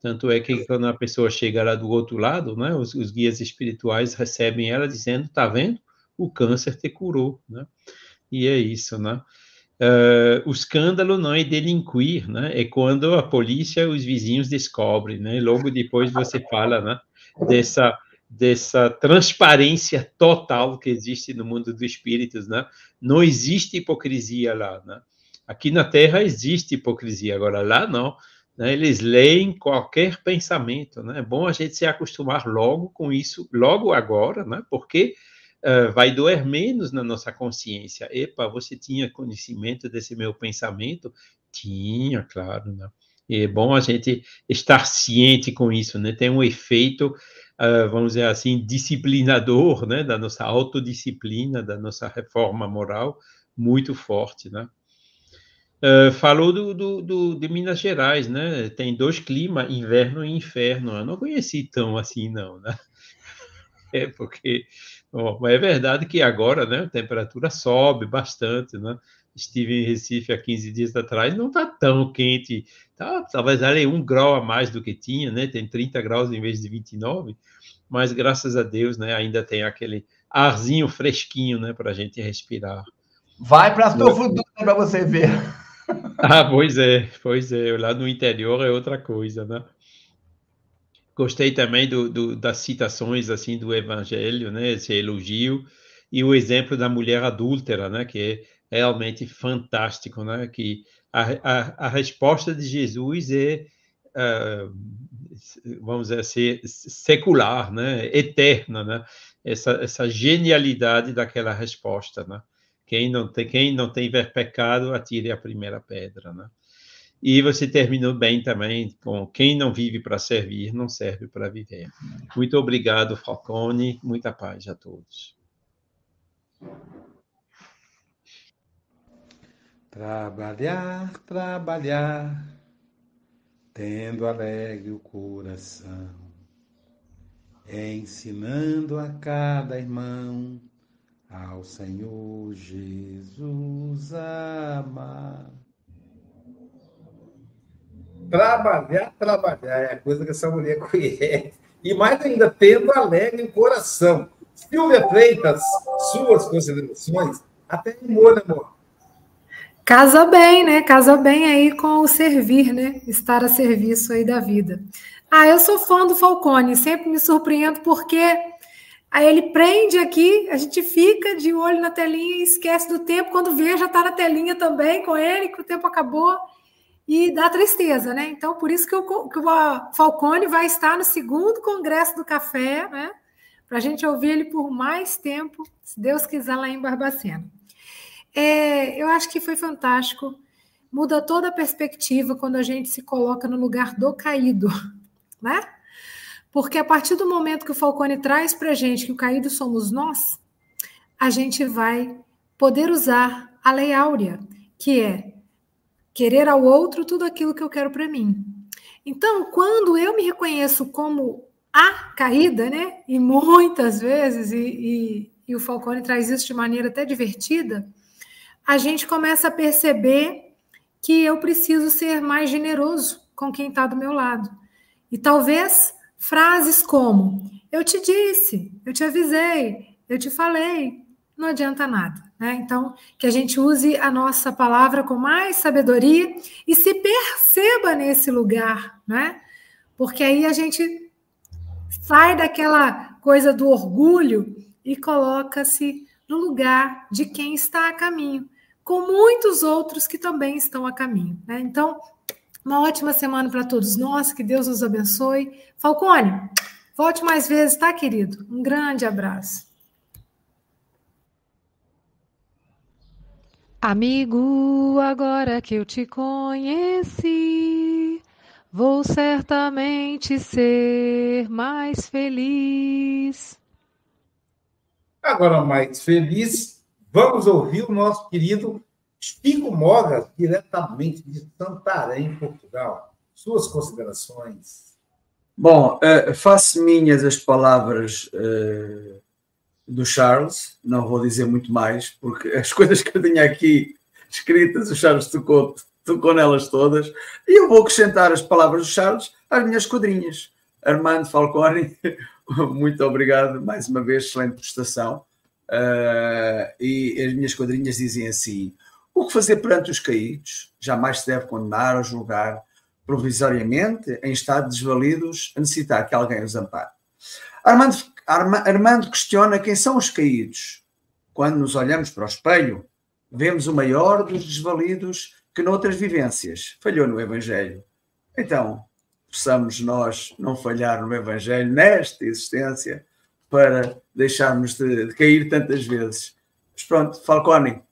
S8: Tanto é que quando a pessoa chega lá do outro lado, né, os, os guias espirituais recebem ela dizendo, tá vendo? O câncer te curou, né? E é isso, né? Uh, o escândalo não é delinquir, né? É quando a polícia, os vizinhos descobrem, né? Logo depois você fala, né? Dessa dessa transparência total que existe no mundo dos espíritos, né? Não existe hipocrisia lá, né? Aqui na Terra existe hipocrisia, agora lá não. Né? Eles leem qualquer pensamento. Né? É bom a gente se acostumar logo com isso, logo agora, né? porque uh, vai doer menos na nossa consciência. Epa, você tinha conhecimento desse meu pensamento? Tinha, claro. Né? E é bom a gente estar ciente com isso, né? Tem um efeito, uh, vamos dizer assim, disciplinador, né? Da nossa autodisciplina, da nossa reforma moral muito forte, né? Uh, falou do, do, do, de Minas Gerais, né? Tem dois climas, inverno e inferno. Eu não conheci tão assim, não, né? É porque, bom, é verdade que agora, né, a temperatura sobe bastante, né? Estive em Recife há 15 dias atrás, não está tão quente, tá, talvez ali um grau a mais do que tinha, né? Tem 30 graus em vez de 29, mas graças a Deus, né, ainda tem aquele arzinho fresquinho, né, para a gente respirar.
S6: Vai para a sua futuro para você ver.
S8: Ah, pois é, pois é. Lá no interior é outra coisa, né? Gostei também do, do, das citações assim do Evangelho, né? Esse elogio e o exemplo da mulher adúltera, né? Que é realmente fantástico, né? Que a, a, a resposta de Jesus é, uh, vamos dizer assim, secular, né? Eterna, né? Essa, essa genialidade daquela resposta, né? Quem não tem, quem não tiver pecado, atire a primeira pedra, né? E você terminou bem também com quem não vive para servir, não serve para viver. Muito obrigado, Falcone. Muita paz a todos.
S9: Trabalhar, trabalhar, tendo alegre o coração, ensinando a cada irmão ao Senhor Jesus amar
S4: Trabalhar, trabalhar é a coisa que essa mulher conhece. E mais ainda, tendo alegre o coração. Silvia Freitas, suas considerações, até humor, amor?
S5: Casa bem, né? Casa bem aí com o servir, né? Estar a serviço aí da vida. Ah, eu sou fã do Falcone, sempre me surpreendo porque aí ele prende aqui, a gente fica de olho na telinha e esquece do tempo. Quando vê, já está na telinha também com ele, que o tempo acabou e dá tristeza, né? Então, por isso que o, que o Falcone vai estar no segundo Congresso do Café, né? Para a gente ouvir ele por mais tempo, se Deus quiser, lá em Barbacena. É, eu acho que foi fantástico. Muda toda a perspectiva quando a gente se coloca no lugar do caído, né? Porque a partir do momento que o Falcone traz para a gente que o caído somos nós, a gente vai poder usar a lei áurea, que é querer ao outro tudo aquilo que eu quero para mim. Então, quando eu me reconheço como a caída, né? E muitas vezes, e, e, e o Falcone traz isso de maneira até divertida, a gente começa a perceber que eu preciso ser mais generoso com quem está do meu lado. E talvez frases como: Eu te disse, eu te avisei, eu te falei, não adianta nada. Né? Então, que a gente use a nossa palavra com mais sabedoria e se perceba nesse lugar, né? Porque aí a gente sai daquela coisa do orgulho e coloca-se no lugar de quem está a caminho, com muitos outros que também estão a caminho. Né? Então, uma ótima semana para todos nós, que Deus nos abençoe. Falcone, volte mais vezes, tá, querido? Um grande abraço.
S3: Amigo, agora que eu te conheci, vou certamente ser mais feliz.
S4: Agora, mais feliz, vamos ouvir o nosso querido Chico Mogas, diretamente de Santarém, Portugal. Suas considerações.
S10: Bom, uh, faço minhas as palavras uh, do Charles, não vou dizer muito mais, porque as coisas que eu tinha aqui escritas, o Charles tocou, tocou nelas todas, e eu vou acrescentar as palavras do Charles às minhas quadrinhas. Armando Falcone, muito obrigado mais uma vez, excelente prestação. Uh, e as minhas quadrinhas dizem assim: o que fazer perante os caídos? Jamais se deve condenar ou julgar provisoriamente em estado de desvalidos a necessitar que alguém os ampare. Armando Armando questiona quem são os caídos. Quando nos olhamos para o espelho, vemos o maior dos desvalidos que noutras vivências falhou no Evangelho. Então, possamos nós não falhar no Evangelho nesta existência para deixarmos de, de cair tantas vezes. Mas pronto, Falcone,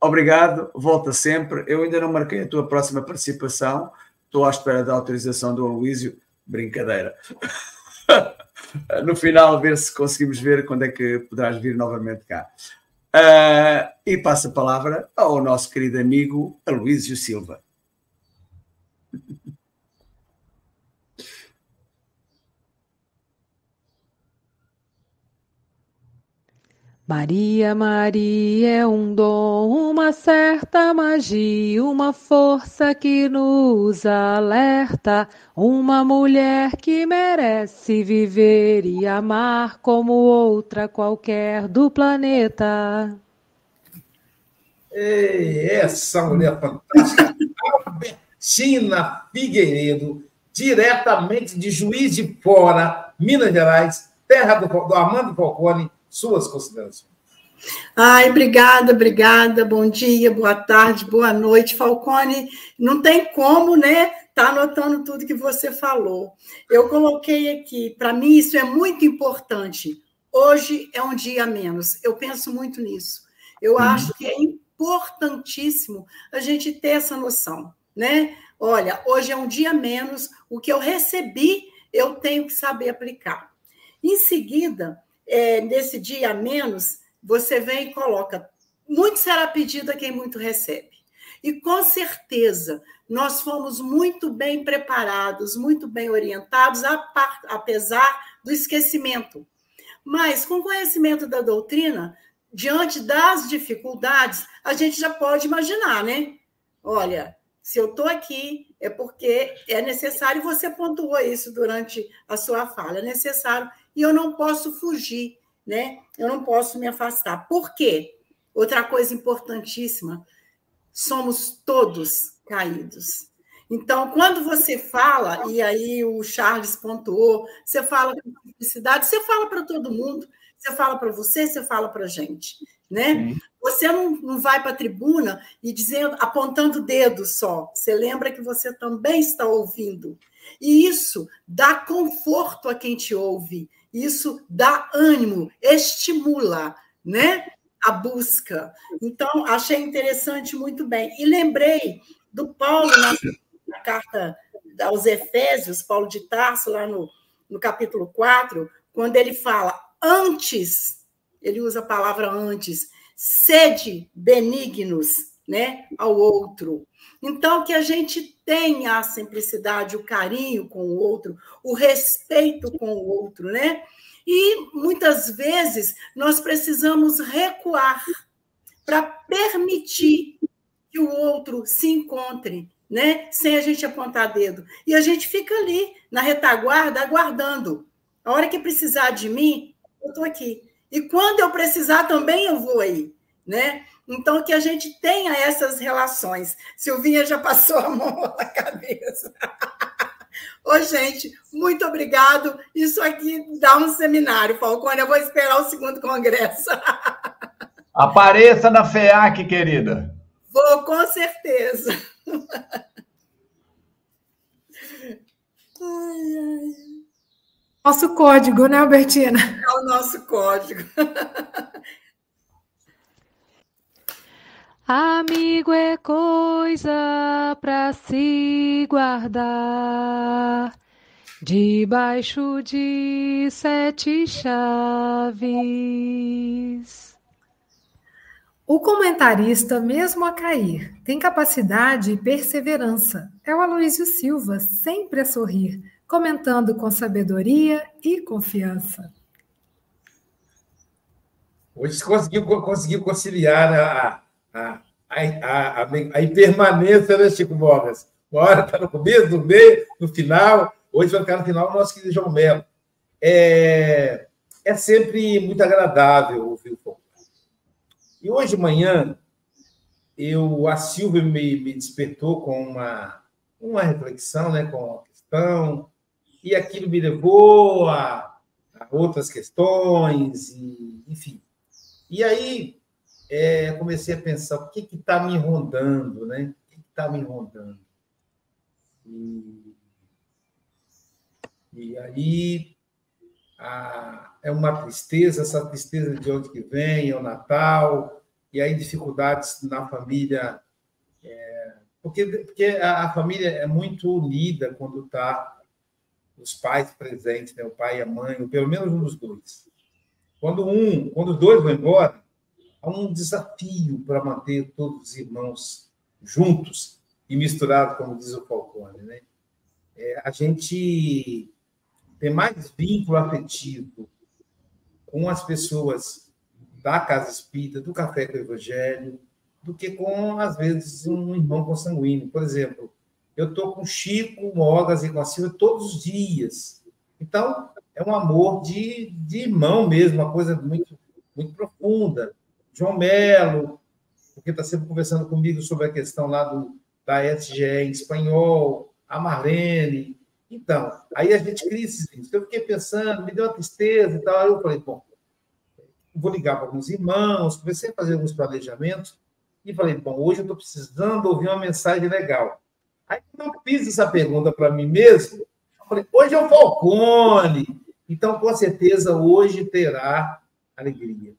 S10: obrigado, volta sempre. Eu ainda não marquei a tua próxima participação, estou à espera da autorização do Aloísio. Brincadeira. no final, ver se conseguimos ver quando é que poderás vir novamente cá. Uh, e passo a palavra ao nosso querido amigo Aloísio Silva.
S3: Maria, Maria é um dom, uma certa magia, uma força que nos alerta, uma mulher que merece viver e amar como outra qualquer do planeta.
S4: Ei, essa mulher fantástica, Albertina Figueiredo, diretamente de Juiz de Fora, Minas Gerais, terra do, do Armando Falcone, suas considerações.
S11: Ai, obrigada, obrigada. Bom dia, boa tarde, boa noite, Falcone. Não tem como, né? Tá anotando tudo que você falou. Eu coloquei aqui, para mim isso é muito importante. Hoje é um dia a menos. Eu penso muito nisso. Eu uhum. acho que é importantíssimo a gente ter essa noção, né? Olha, hoje é um dia a menos. O que eu recebi, eu tenho que saber aplicar. Em seguida, é, nesse dia a menos, você vem e coloca: muito será pedido a quem muito recebe. E com certeza, nós fomos muito bem preparados, muito bem orientados, apesar do esquecimento. Mas, com conhecimento da doutrina, diante das dificuldades, a gente já pode imaginar, né? Olha, se eu estou aqui, é porque é necessário, você pontuou isso durante a sua fala, é necessário, e eu não posso fugir né? Eu não posso me afastar. Por quê? Outra coisa importantíssima, somos todos caídos. Então, quando você fala, e aí o Charles pontuou, você fala com simplicidade, você fala para todo mundo, você fala para você, você fala para a gente, né? Você não, não vai para a tribuna e dizendo, apontando o dedo só. Você lembra que você também está ouvindo. E isso dá conforto a quem te ouve isso dá ânimo, estimula, né? A busca. Então, achei interessante muito bem. E lembrei do Paulo na, na carta aos Efésios, Paulo de Tarso, lá no, no capítulo 4, quando ele fala antes, ele usa a palavra antes, sede benignos, né, ao outro. Então, que a gente tenha a simplicidade, o carinho com o outro, o respeito com o outro, né? E muitas vezes nós precisamos recuar para permitir que o outro se encontre, né? Sem a gente apontar dedo. E a gente fica ali na retaguarda aguardando. A hora que precisar de mim, eu estou aqui. E quando eu precisar também eu vou aí, né? Então, que a gente tenha essas relações. Silvinha já passou a mão na cabeça. Ô, gente, muito obrigado. Isso aqui dá um seminário, Falcone. Eu vou esperar o segundo congresso.
S6: Apareça na FEAC, querida.
S11: Vou, com certeza.
S5: Nosso código, né, Albertina?
S11: É o nosso código.
S3: Amigo é coisa para se guardar debaixo de sete chaves.
S5: O comentarista, mesmo a cair, tem capacidade e perseverança. É o Aloysio Silva, sempre a sorrir, comentando com sabedoria e confiança.
S4: Hoje conseguiu, conseguiu conciliar a, a, a, a, a impermanência, né, Chico Mogas? Uma hora está no começo, no meio, no final. Hoje vai ficar no final o nosso querido João Melo. É, é sempre muito agradável ouvir o Foco. E hoje de manhã, eu, a Silvia me, me despertou com uma, uma reflexão, né, com a questão, e aquilo me levou a, a outras questões, e, enfim. E aí, é, comecei a pensar o que está me rondando, né? O que está me rondando? E, e aí a, é uma tristeza, essa tristeza de onde que vem, é o Natal, e aí dificuldades na família, é, porque, porque a, a, família é muito unida quando está os pais presentes, né? o pai e a mãe, ou pelo menos um dos dois. Quando um, quando os dois vão embora, há um desafio para manter todos os irmãos juntos e misturados, como diz o Falcone. Né? É, a gente tem mais vínculo afetivo com as pessoas da Casa Espírita, do Café com o Evangelho, do que com, às vezes, um irmão consanguíneo. Por exemplo, eu estou com Chico, Mogas e com a Silvia todos os dias. Então, é um amor de, de irmão mesmo, uma coisa muito, muito profunda. João Melo, porque está sempre conversando comigo sobre a questão lá do, da SGE em espanhol, a Marlene, Então, aí a gente cria esses vínculos. Eu fiquei pensando, me deu uma tristeza e tal. Aí eu falei, bom, vou ligar para alguns irmãos, comecei a fazer alguns planejamentos e falei, bom, hoje eu estou precisando ouvir uma mensagem legal. Aí, eu fiz essa pergunta para mim mesmo, eu falei, hoje é o Falcone, então com certeza hoje terá alegria.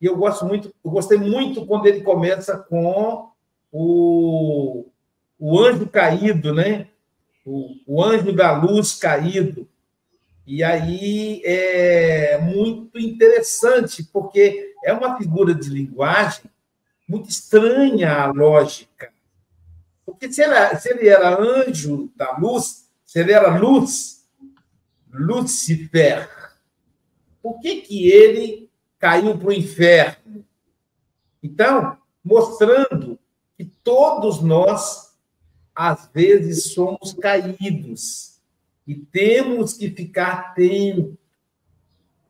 S4: E eu gosto muito, eu gostei muito quando ele começa com o, o anjo caído, né? O, o anjo da luz caído. E aí é muito interessante, porque é uma figura de linguagem muito estranha à lógica. Porque se se ele era anjo da luz, se ele era luz, Lúcifer, por que, que ele caiu para o inferno? Então, mostrando que todos nós, às vezes, somos caídos e temos que ficar atentos,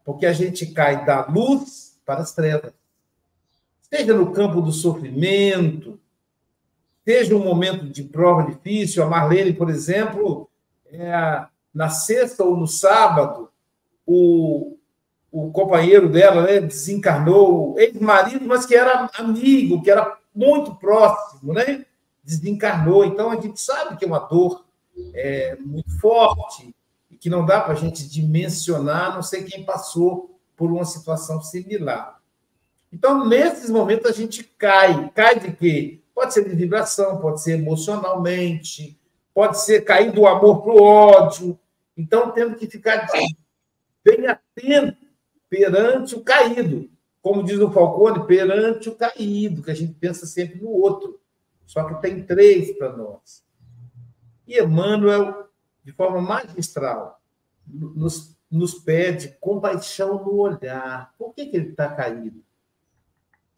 S4: porque a gente cai da luz para as trevas. Seja no campo do sofrimento, seja um momento de prova difícil. A Marlene, por exemplo, é, na sexta ou no sábado, o, o companheiro dela né, desencarnou, ex-marido, mas que era amigo, que era muito próximo, né? Desencarnou. Então a gente sabe que é uma dor é, muito forte e que não dá para a gente dimensionar, não sei quem passou por uma situação similar. Então, nesses momentos, a gente cai. Cai de quê? Pode ser de vibração, pode ser emocionalmente, pode ser cair do amor para o ódio. Então, temos que ficar bem atento perante o caído. Como diz o Falcone, perante o caído, que a gente pensa sempre no outro. Só que tem três para nós. E Emmanuel, de forma magistral, nos, nos pede compaixão no olhar. Por que, que ele está caído?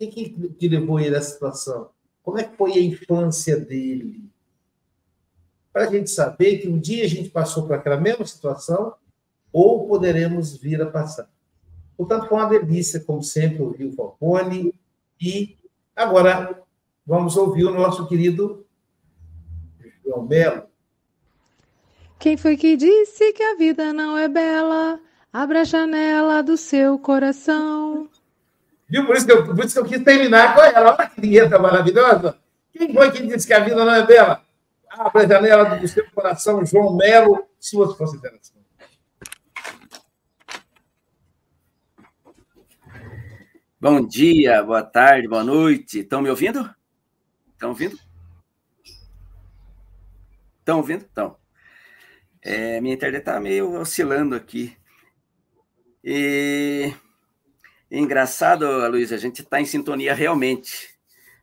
S4: O que, que, levou ele essa situação? Como é que foi a infância dele? Para a gente saber que um dia a gente passou por aquela mesma situação ou poderemos vir a passar. Portanto, foi uma delícia, como sempre, ouvir o Falcone. E agora vamos ouvir o nosso querido João Belo,
S3: quem foi que disse que a vida não é bela? Abra a janela do seu coração.
S4: Viu? Por isso que eu, por isso que eu quis terminar com ela. Olha que vinheta maravilhosa. Quem foi que disse que a vida não é bela? Abra a janela do seu coração, João Melo, suas considerações.
S12: Bom dia, boa tarde, boa noite. Estão me ouvindo? Estão ouvindo? Estão ouvindo? Estão. É, minha internet está meio oscilando aqui. E engraçado, Luiz, a gente está em sintonia realmente,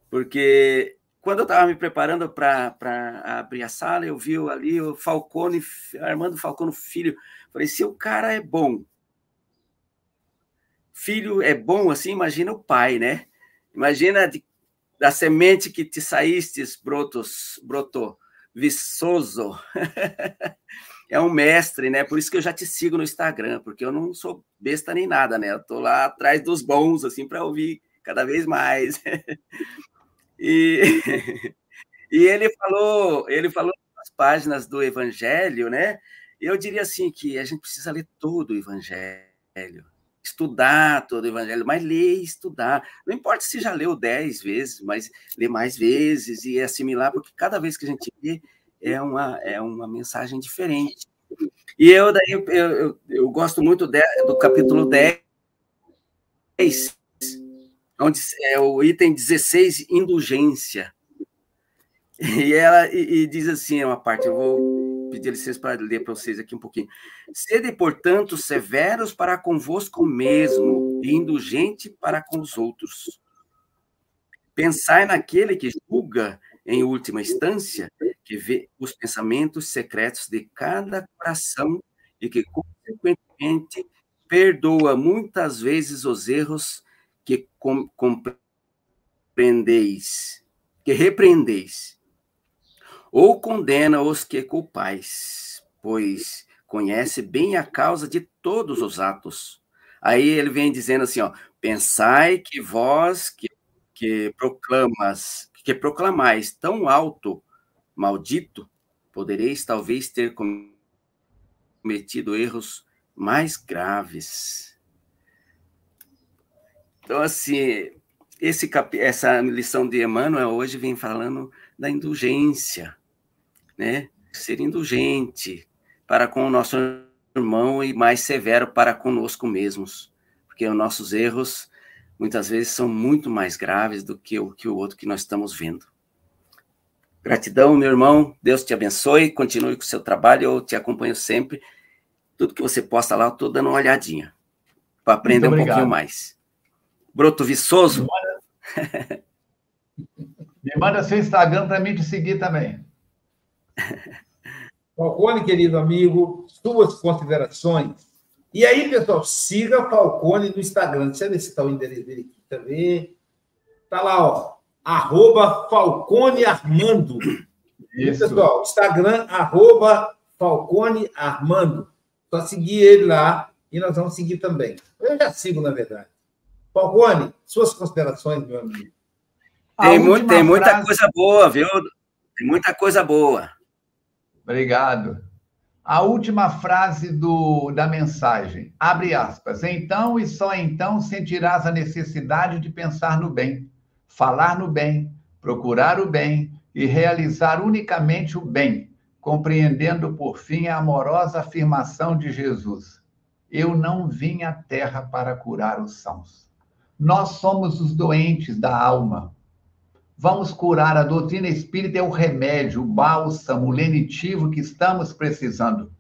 S12: porque quando eu estava me preparando para abrir a sala, eu vi ali o Falcone, Armando Falcone Filho. Falei, se o cara é bom, filho é bom assim, imagina o pai, né? Imagina de, da semente que te saístes, brotos, brotou viçoso. é um mestre, né? Por isso que eu já te sigo no Instagram, porque eu não sou besta nem nada, né? Eu tô lá atrás dos bons, assim, para ouvir cada vez mais. e, e ele falou, ele falou nas páginas do Evangelho, né? Eu diria assim que a gente precisa ler todo o Evangelho, estudar todo o Evangelho, mas ler e estudar. Não importa se já leu dez vezes, mas ler mais vezes e assimilar, porque cada vez que a gente lê, é uma, é uma mensagem diferente. E eu daí eu, eu, eu gosto muito de, do capítulo 10, onde é o item 16, indulgência. E ela e, e diz assim, é uma parte, eu vou pedir licença para ler para vocês aqui um pouquinho. Sede, portanto, severos para convosco mesmo e indulgente para com os outros. Pensai naquele que julga em última instância, que vê os pensamentos secretos de cada coração e que, consequentemente, perdoa muitas vezes os erros que compreendeis, que repreendeis, ou condena os que culpais, pois conhece bem a causa de todos os atos. Aí ele vem dizendo assim, ó, pensai que vós que, que proclamas, que proclamais tão alto, maldito, podereis talvez ter cometido erros mais graves. Então, assim, esse essa lição de Emmanuel hoje vem falando da indulgência, né? Ser indulgente para com o nosso irmão e mais severo para conosco mesmos, porque os nossos erros muitas vezes são muito mais graves do que o que o outro que nós estamos vendo. Gratidão, meu irmão. Deus te abençoe. Continue com o seu trabalho. Eu te acompanho sempre. Tudo que você posta lá, eu estou dando uma olhadinha para aprender um pouquinho mais. Broto Viçoso.
S6: Manda seu Instagram para mim te seguir também.
S4: Falcone, querido amigo, suas considerações. E aí, pessoal, siga Falcone no Instagram. Deixa eu ver se está o endereço dele aqui. Tá ver? Tá lá, ó. Arroba Falcone Armando. Isso. Pessoal, Instagram, arroba Falcone Armando. Só seguir ele lá e nós vamos seguir também. Eu já sigo, na verdade. Falcone, suas considerações, meu amigo.
S12: Tem, muito, tem muita frase... coisa boa, viu? Tem muita coisa boa.
S6: Obrigado. A última frase do, da mensagem, abre aspas. Então e só então sentirás a necessidade de pensar no bem, falar no bem, procurar o bem e realizar unicamente o bem, compreendendo por fim a amorosa afirmação de Jesus: Eu não vim à terra para curar os sãos. Nós somos os doentes da alma. Vamos curar. A doutrina espírita é o remédio, o bálsamo, o lenitivo que estamos precisando.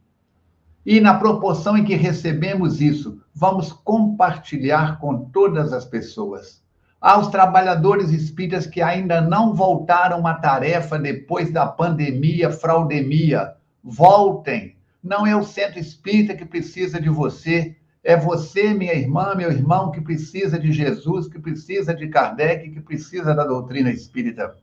S6: E na proporção em que recebemos isso, vamos compartilhar com todas as pessoas. Aos trabalhadores espíritas que ainda não voltaram à tarefa depois da pandemia, fraudemia, voltem. Não é o centro espírita que precisa de você, é você, minha irmã, meu irmão, que precisa de Jesus, que precisa de Kardec, que precisa da doutrina espírita.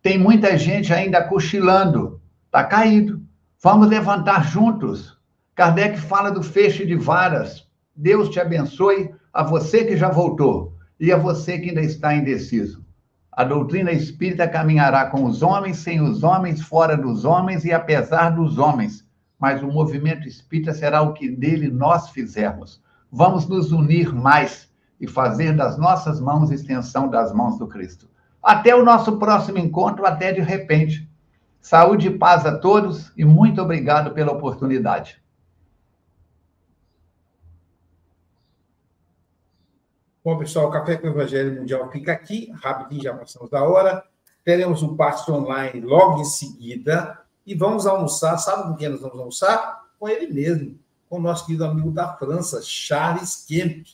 S6: Tem muita gente ainda cochilando, está caído. Vamos levantar juntos. Kardec fala do feixe de varas. Deus te abençoe a você que já voltou e a você que ainda está indeciso. A doutrina espírita caminhará com os homens, sem os homens, fora dos homens e apesar dos homens. Mas o movimento espírita será o que dele nós fizermos. Vamos nos unir mais e fazer das nossas mãos extensão das mãos do Cristo. Até o nosso próximo encontro, até de repente. Saúde e paz a todos e muito obrigado pela oportunidade.
S4: Bom, pessoal, o Café com o Evangelho Mundial fica aqui, rapidinho, já passamos da hora. Teremos um passe online logo em seguida e vamos almoçar. Sabe com quem nós vamos almoçar? Com ele mesmo, com o nosso querido amigo da França, Charles Kemp.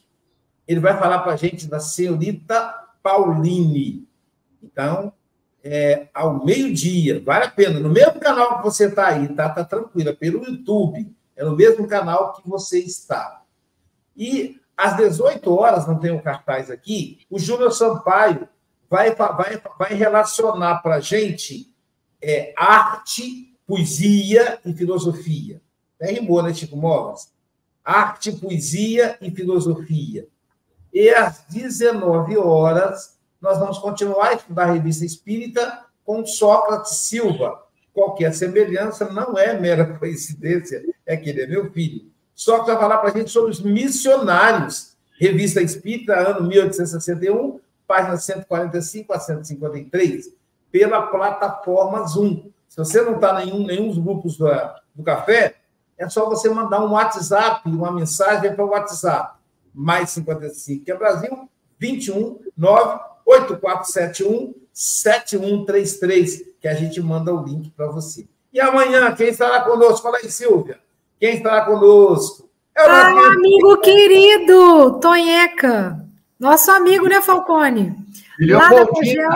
S4: Ele vai falar para a gente da senhorita Pauline. Então, é, ao meio-dia, vale a pena. No mesmo canal que você está aí, tá? Tá tranquila, pelo YouTube. É no mesmo canal que você está. E às 18 horas, não tem o cartaz aqui, o Júnior Sampaio vai, vai, vai relacionar para a gente é, arte, poesia e filosofia. Até rimou, né, Chico Mogas? Arte, poesia e filosofia. E às 19 horas, nós vamos continuar a estudar a revista espírita com Sócrates Silva. Qualquer semelhança não é mera coincidência, é que ele é meu filho. Só que vai falar para a gente sobre os missionários. Revista Espírita, ano 1861, página 145 a 153, pela plataforma Zoom. Se você não está em nenhum, nenhum dos grupos do, do café, é só você mandar um WhatsApp, uma mensagem para o WhatsApp. Mais 55, que é Brasil, 21 98471 7133, que a gente manda o link para você. E amanhã, quem estará conosco? Fala aí, Silvia. Quem está conosco?
S5: É o ah, amigo querido, Tonheca. Nosso amigo, né, Falcone?
S6: Filho Lá da Cogel.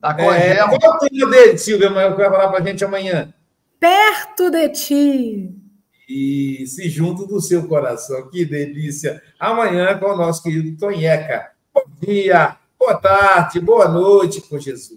S6: Da
S4: Cogel. É, qual é o dele, Silvia, que vai falar para a gente amanhã?
S5: Perto de ti
S4: e se junto do seu coração. Que delícia! Amanhã com o nosso querido Tonheca. Bom dia, boa tarde, boa noite com Jesus.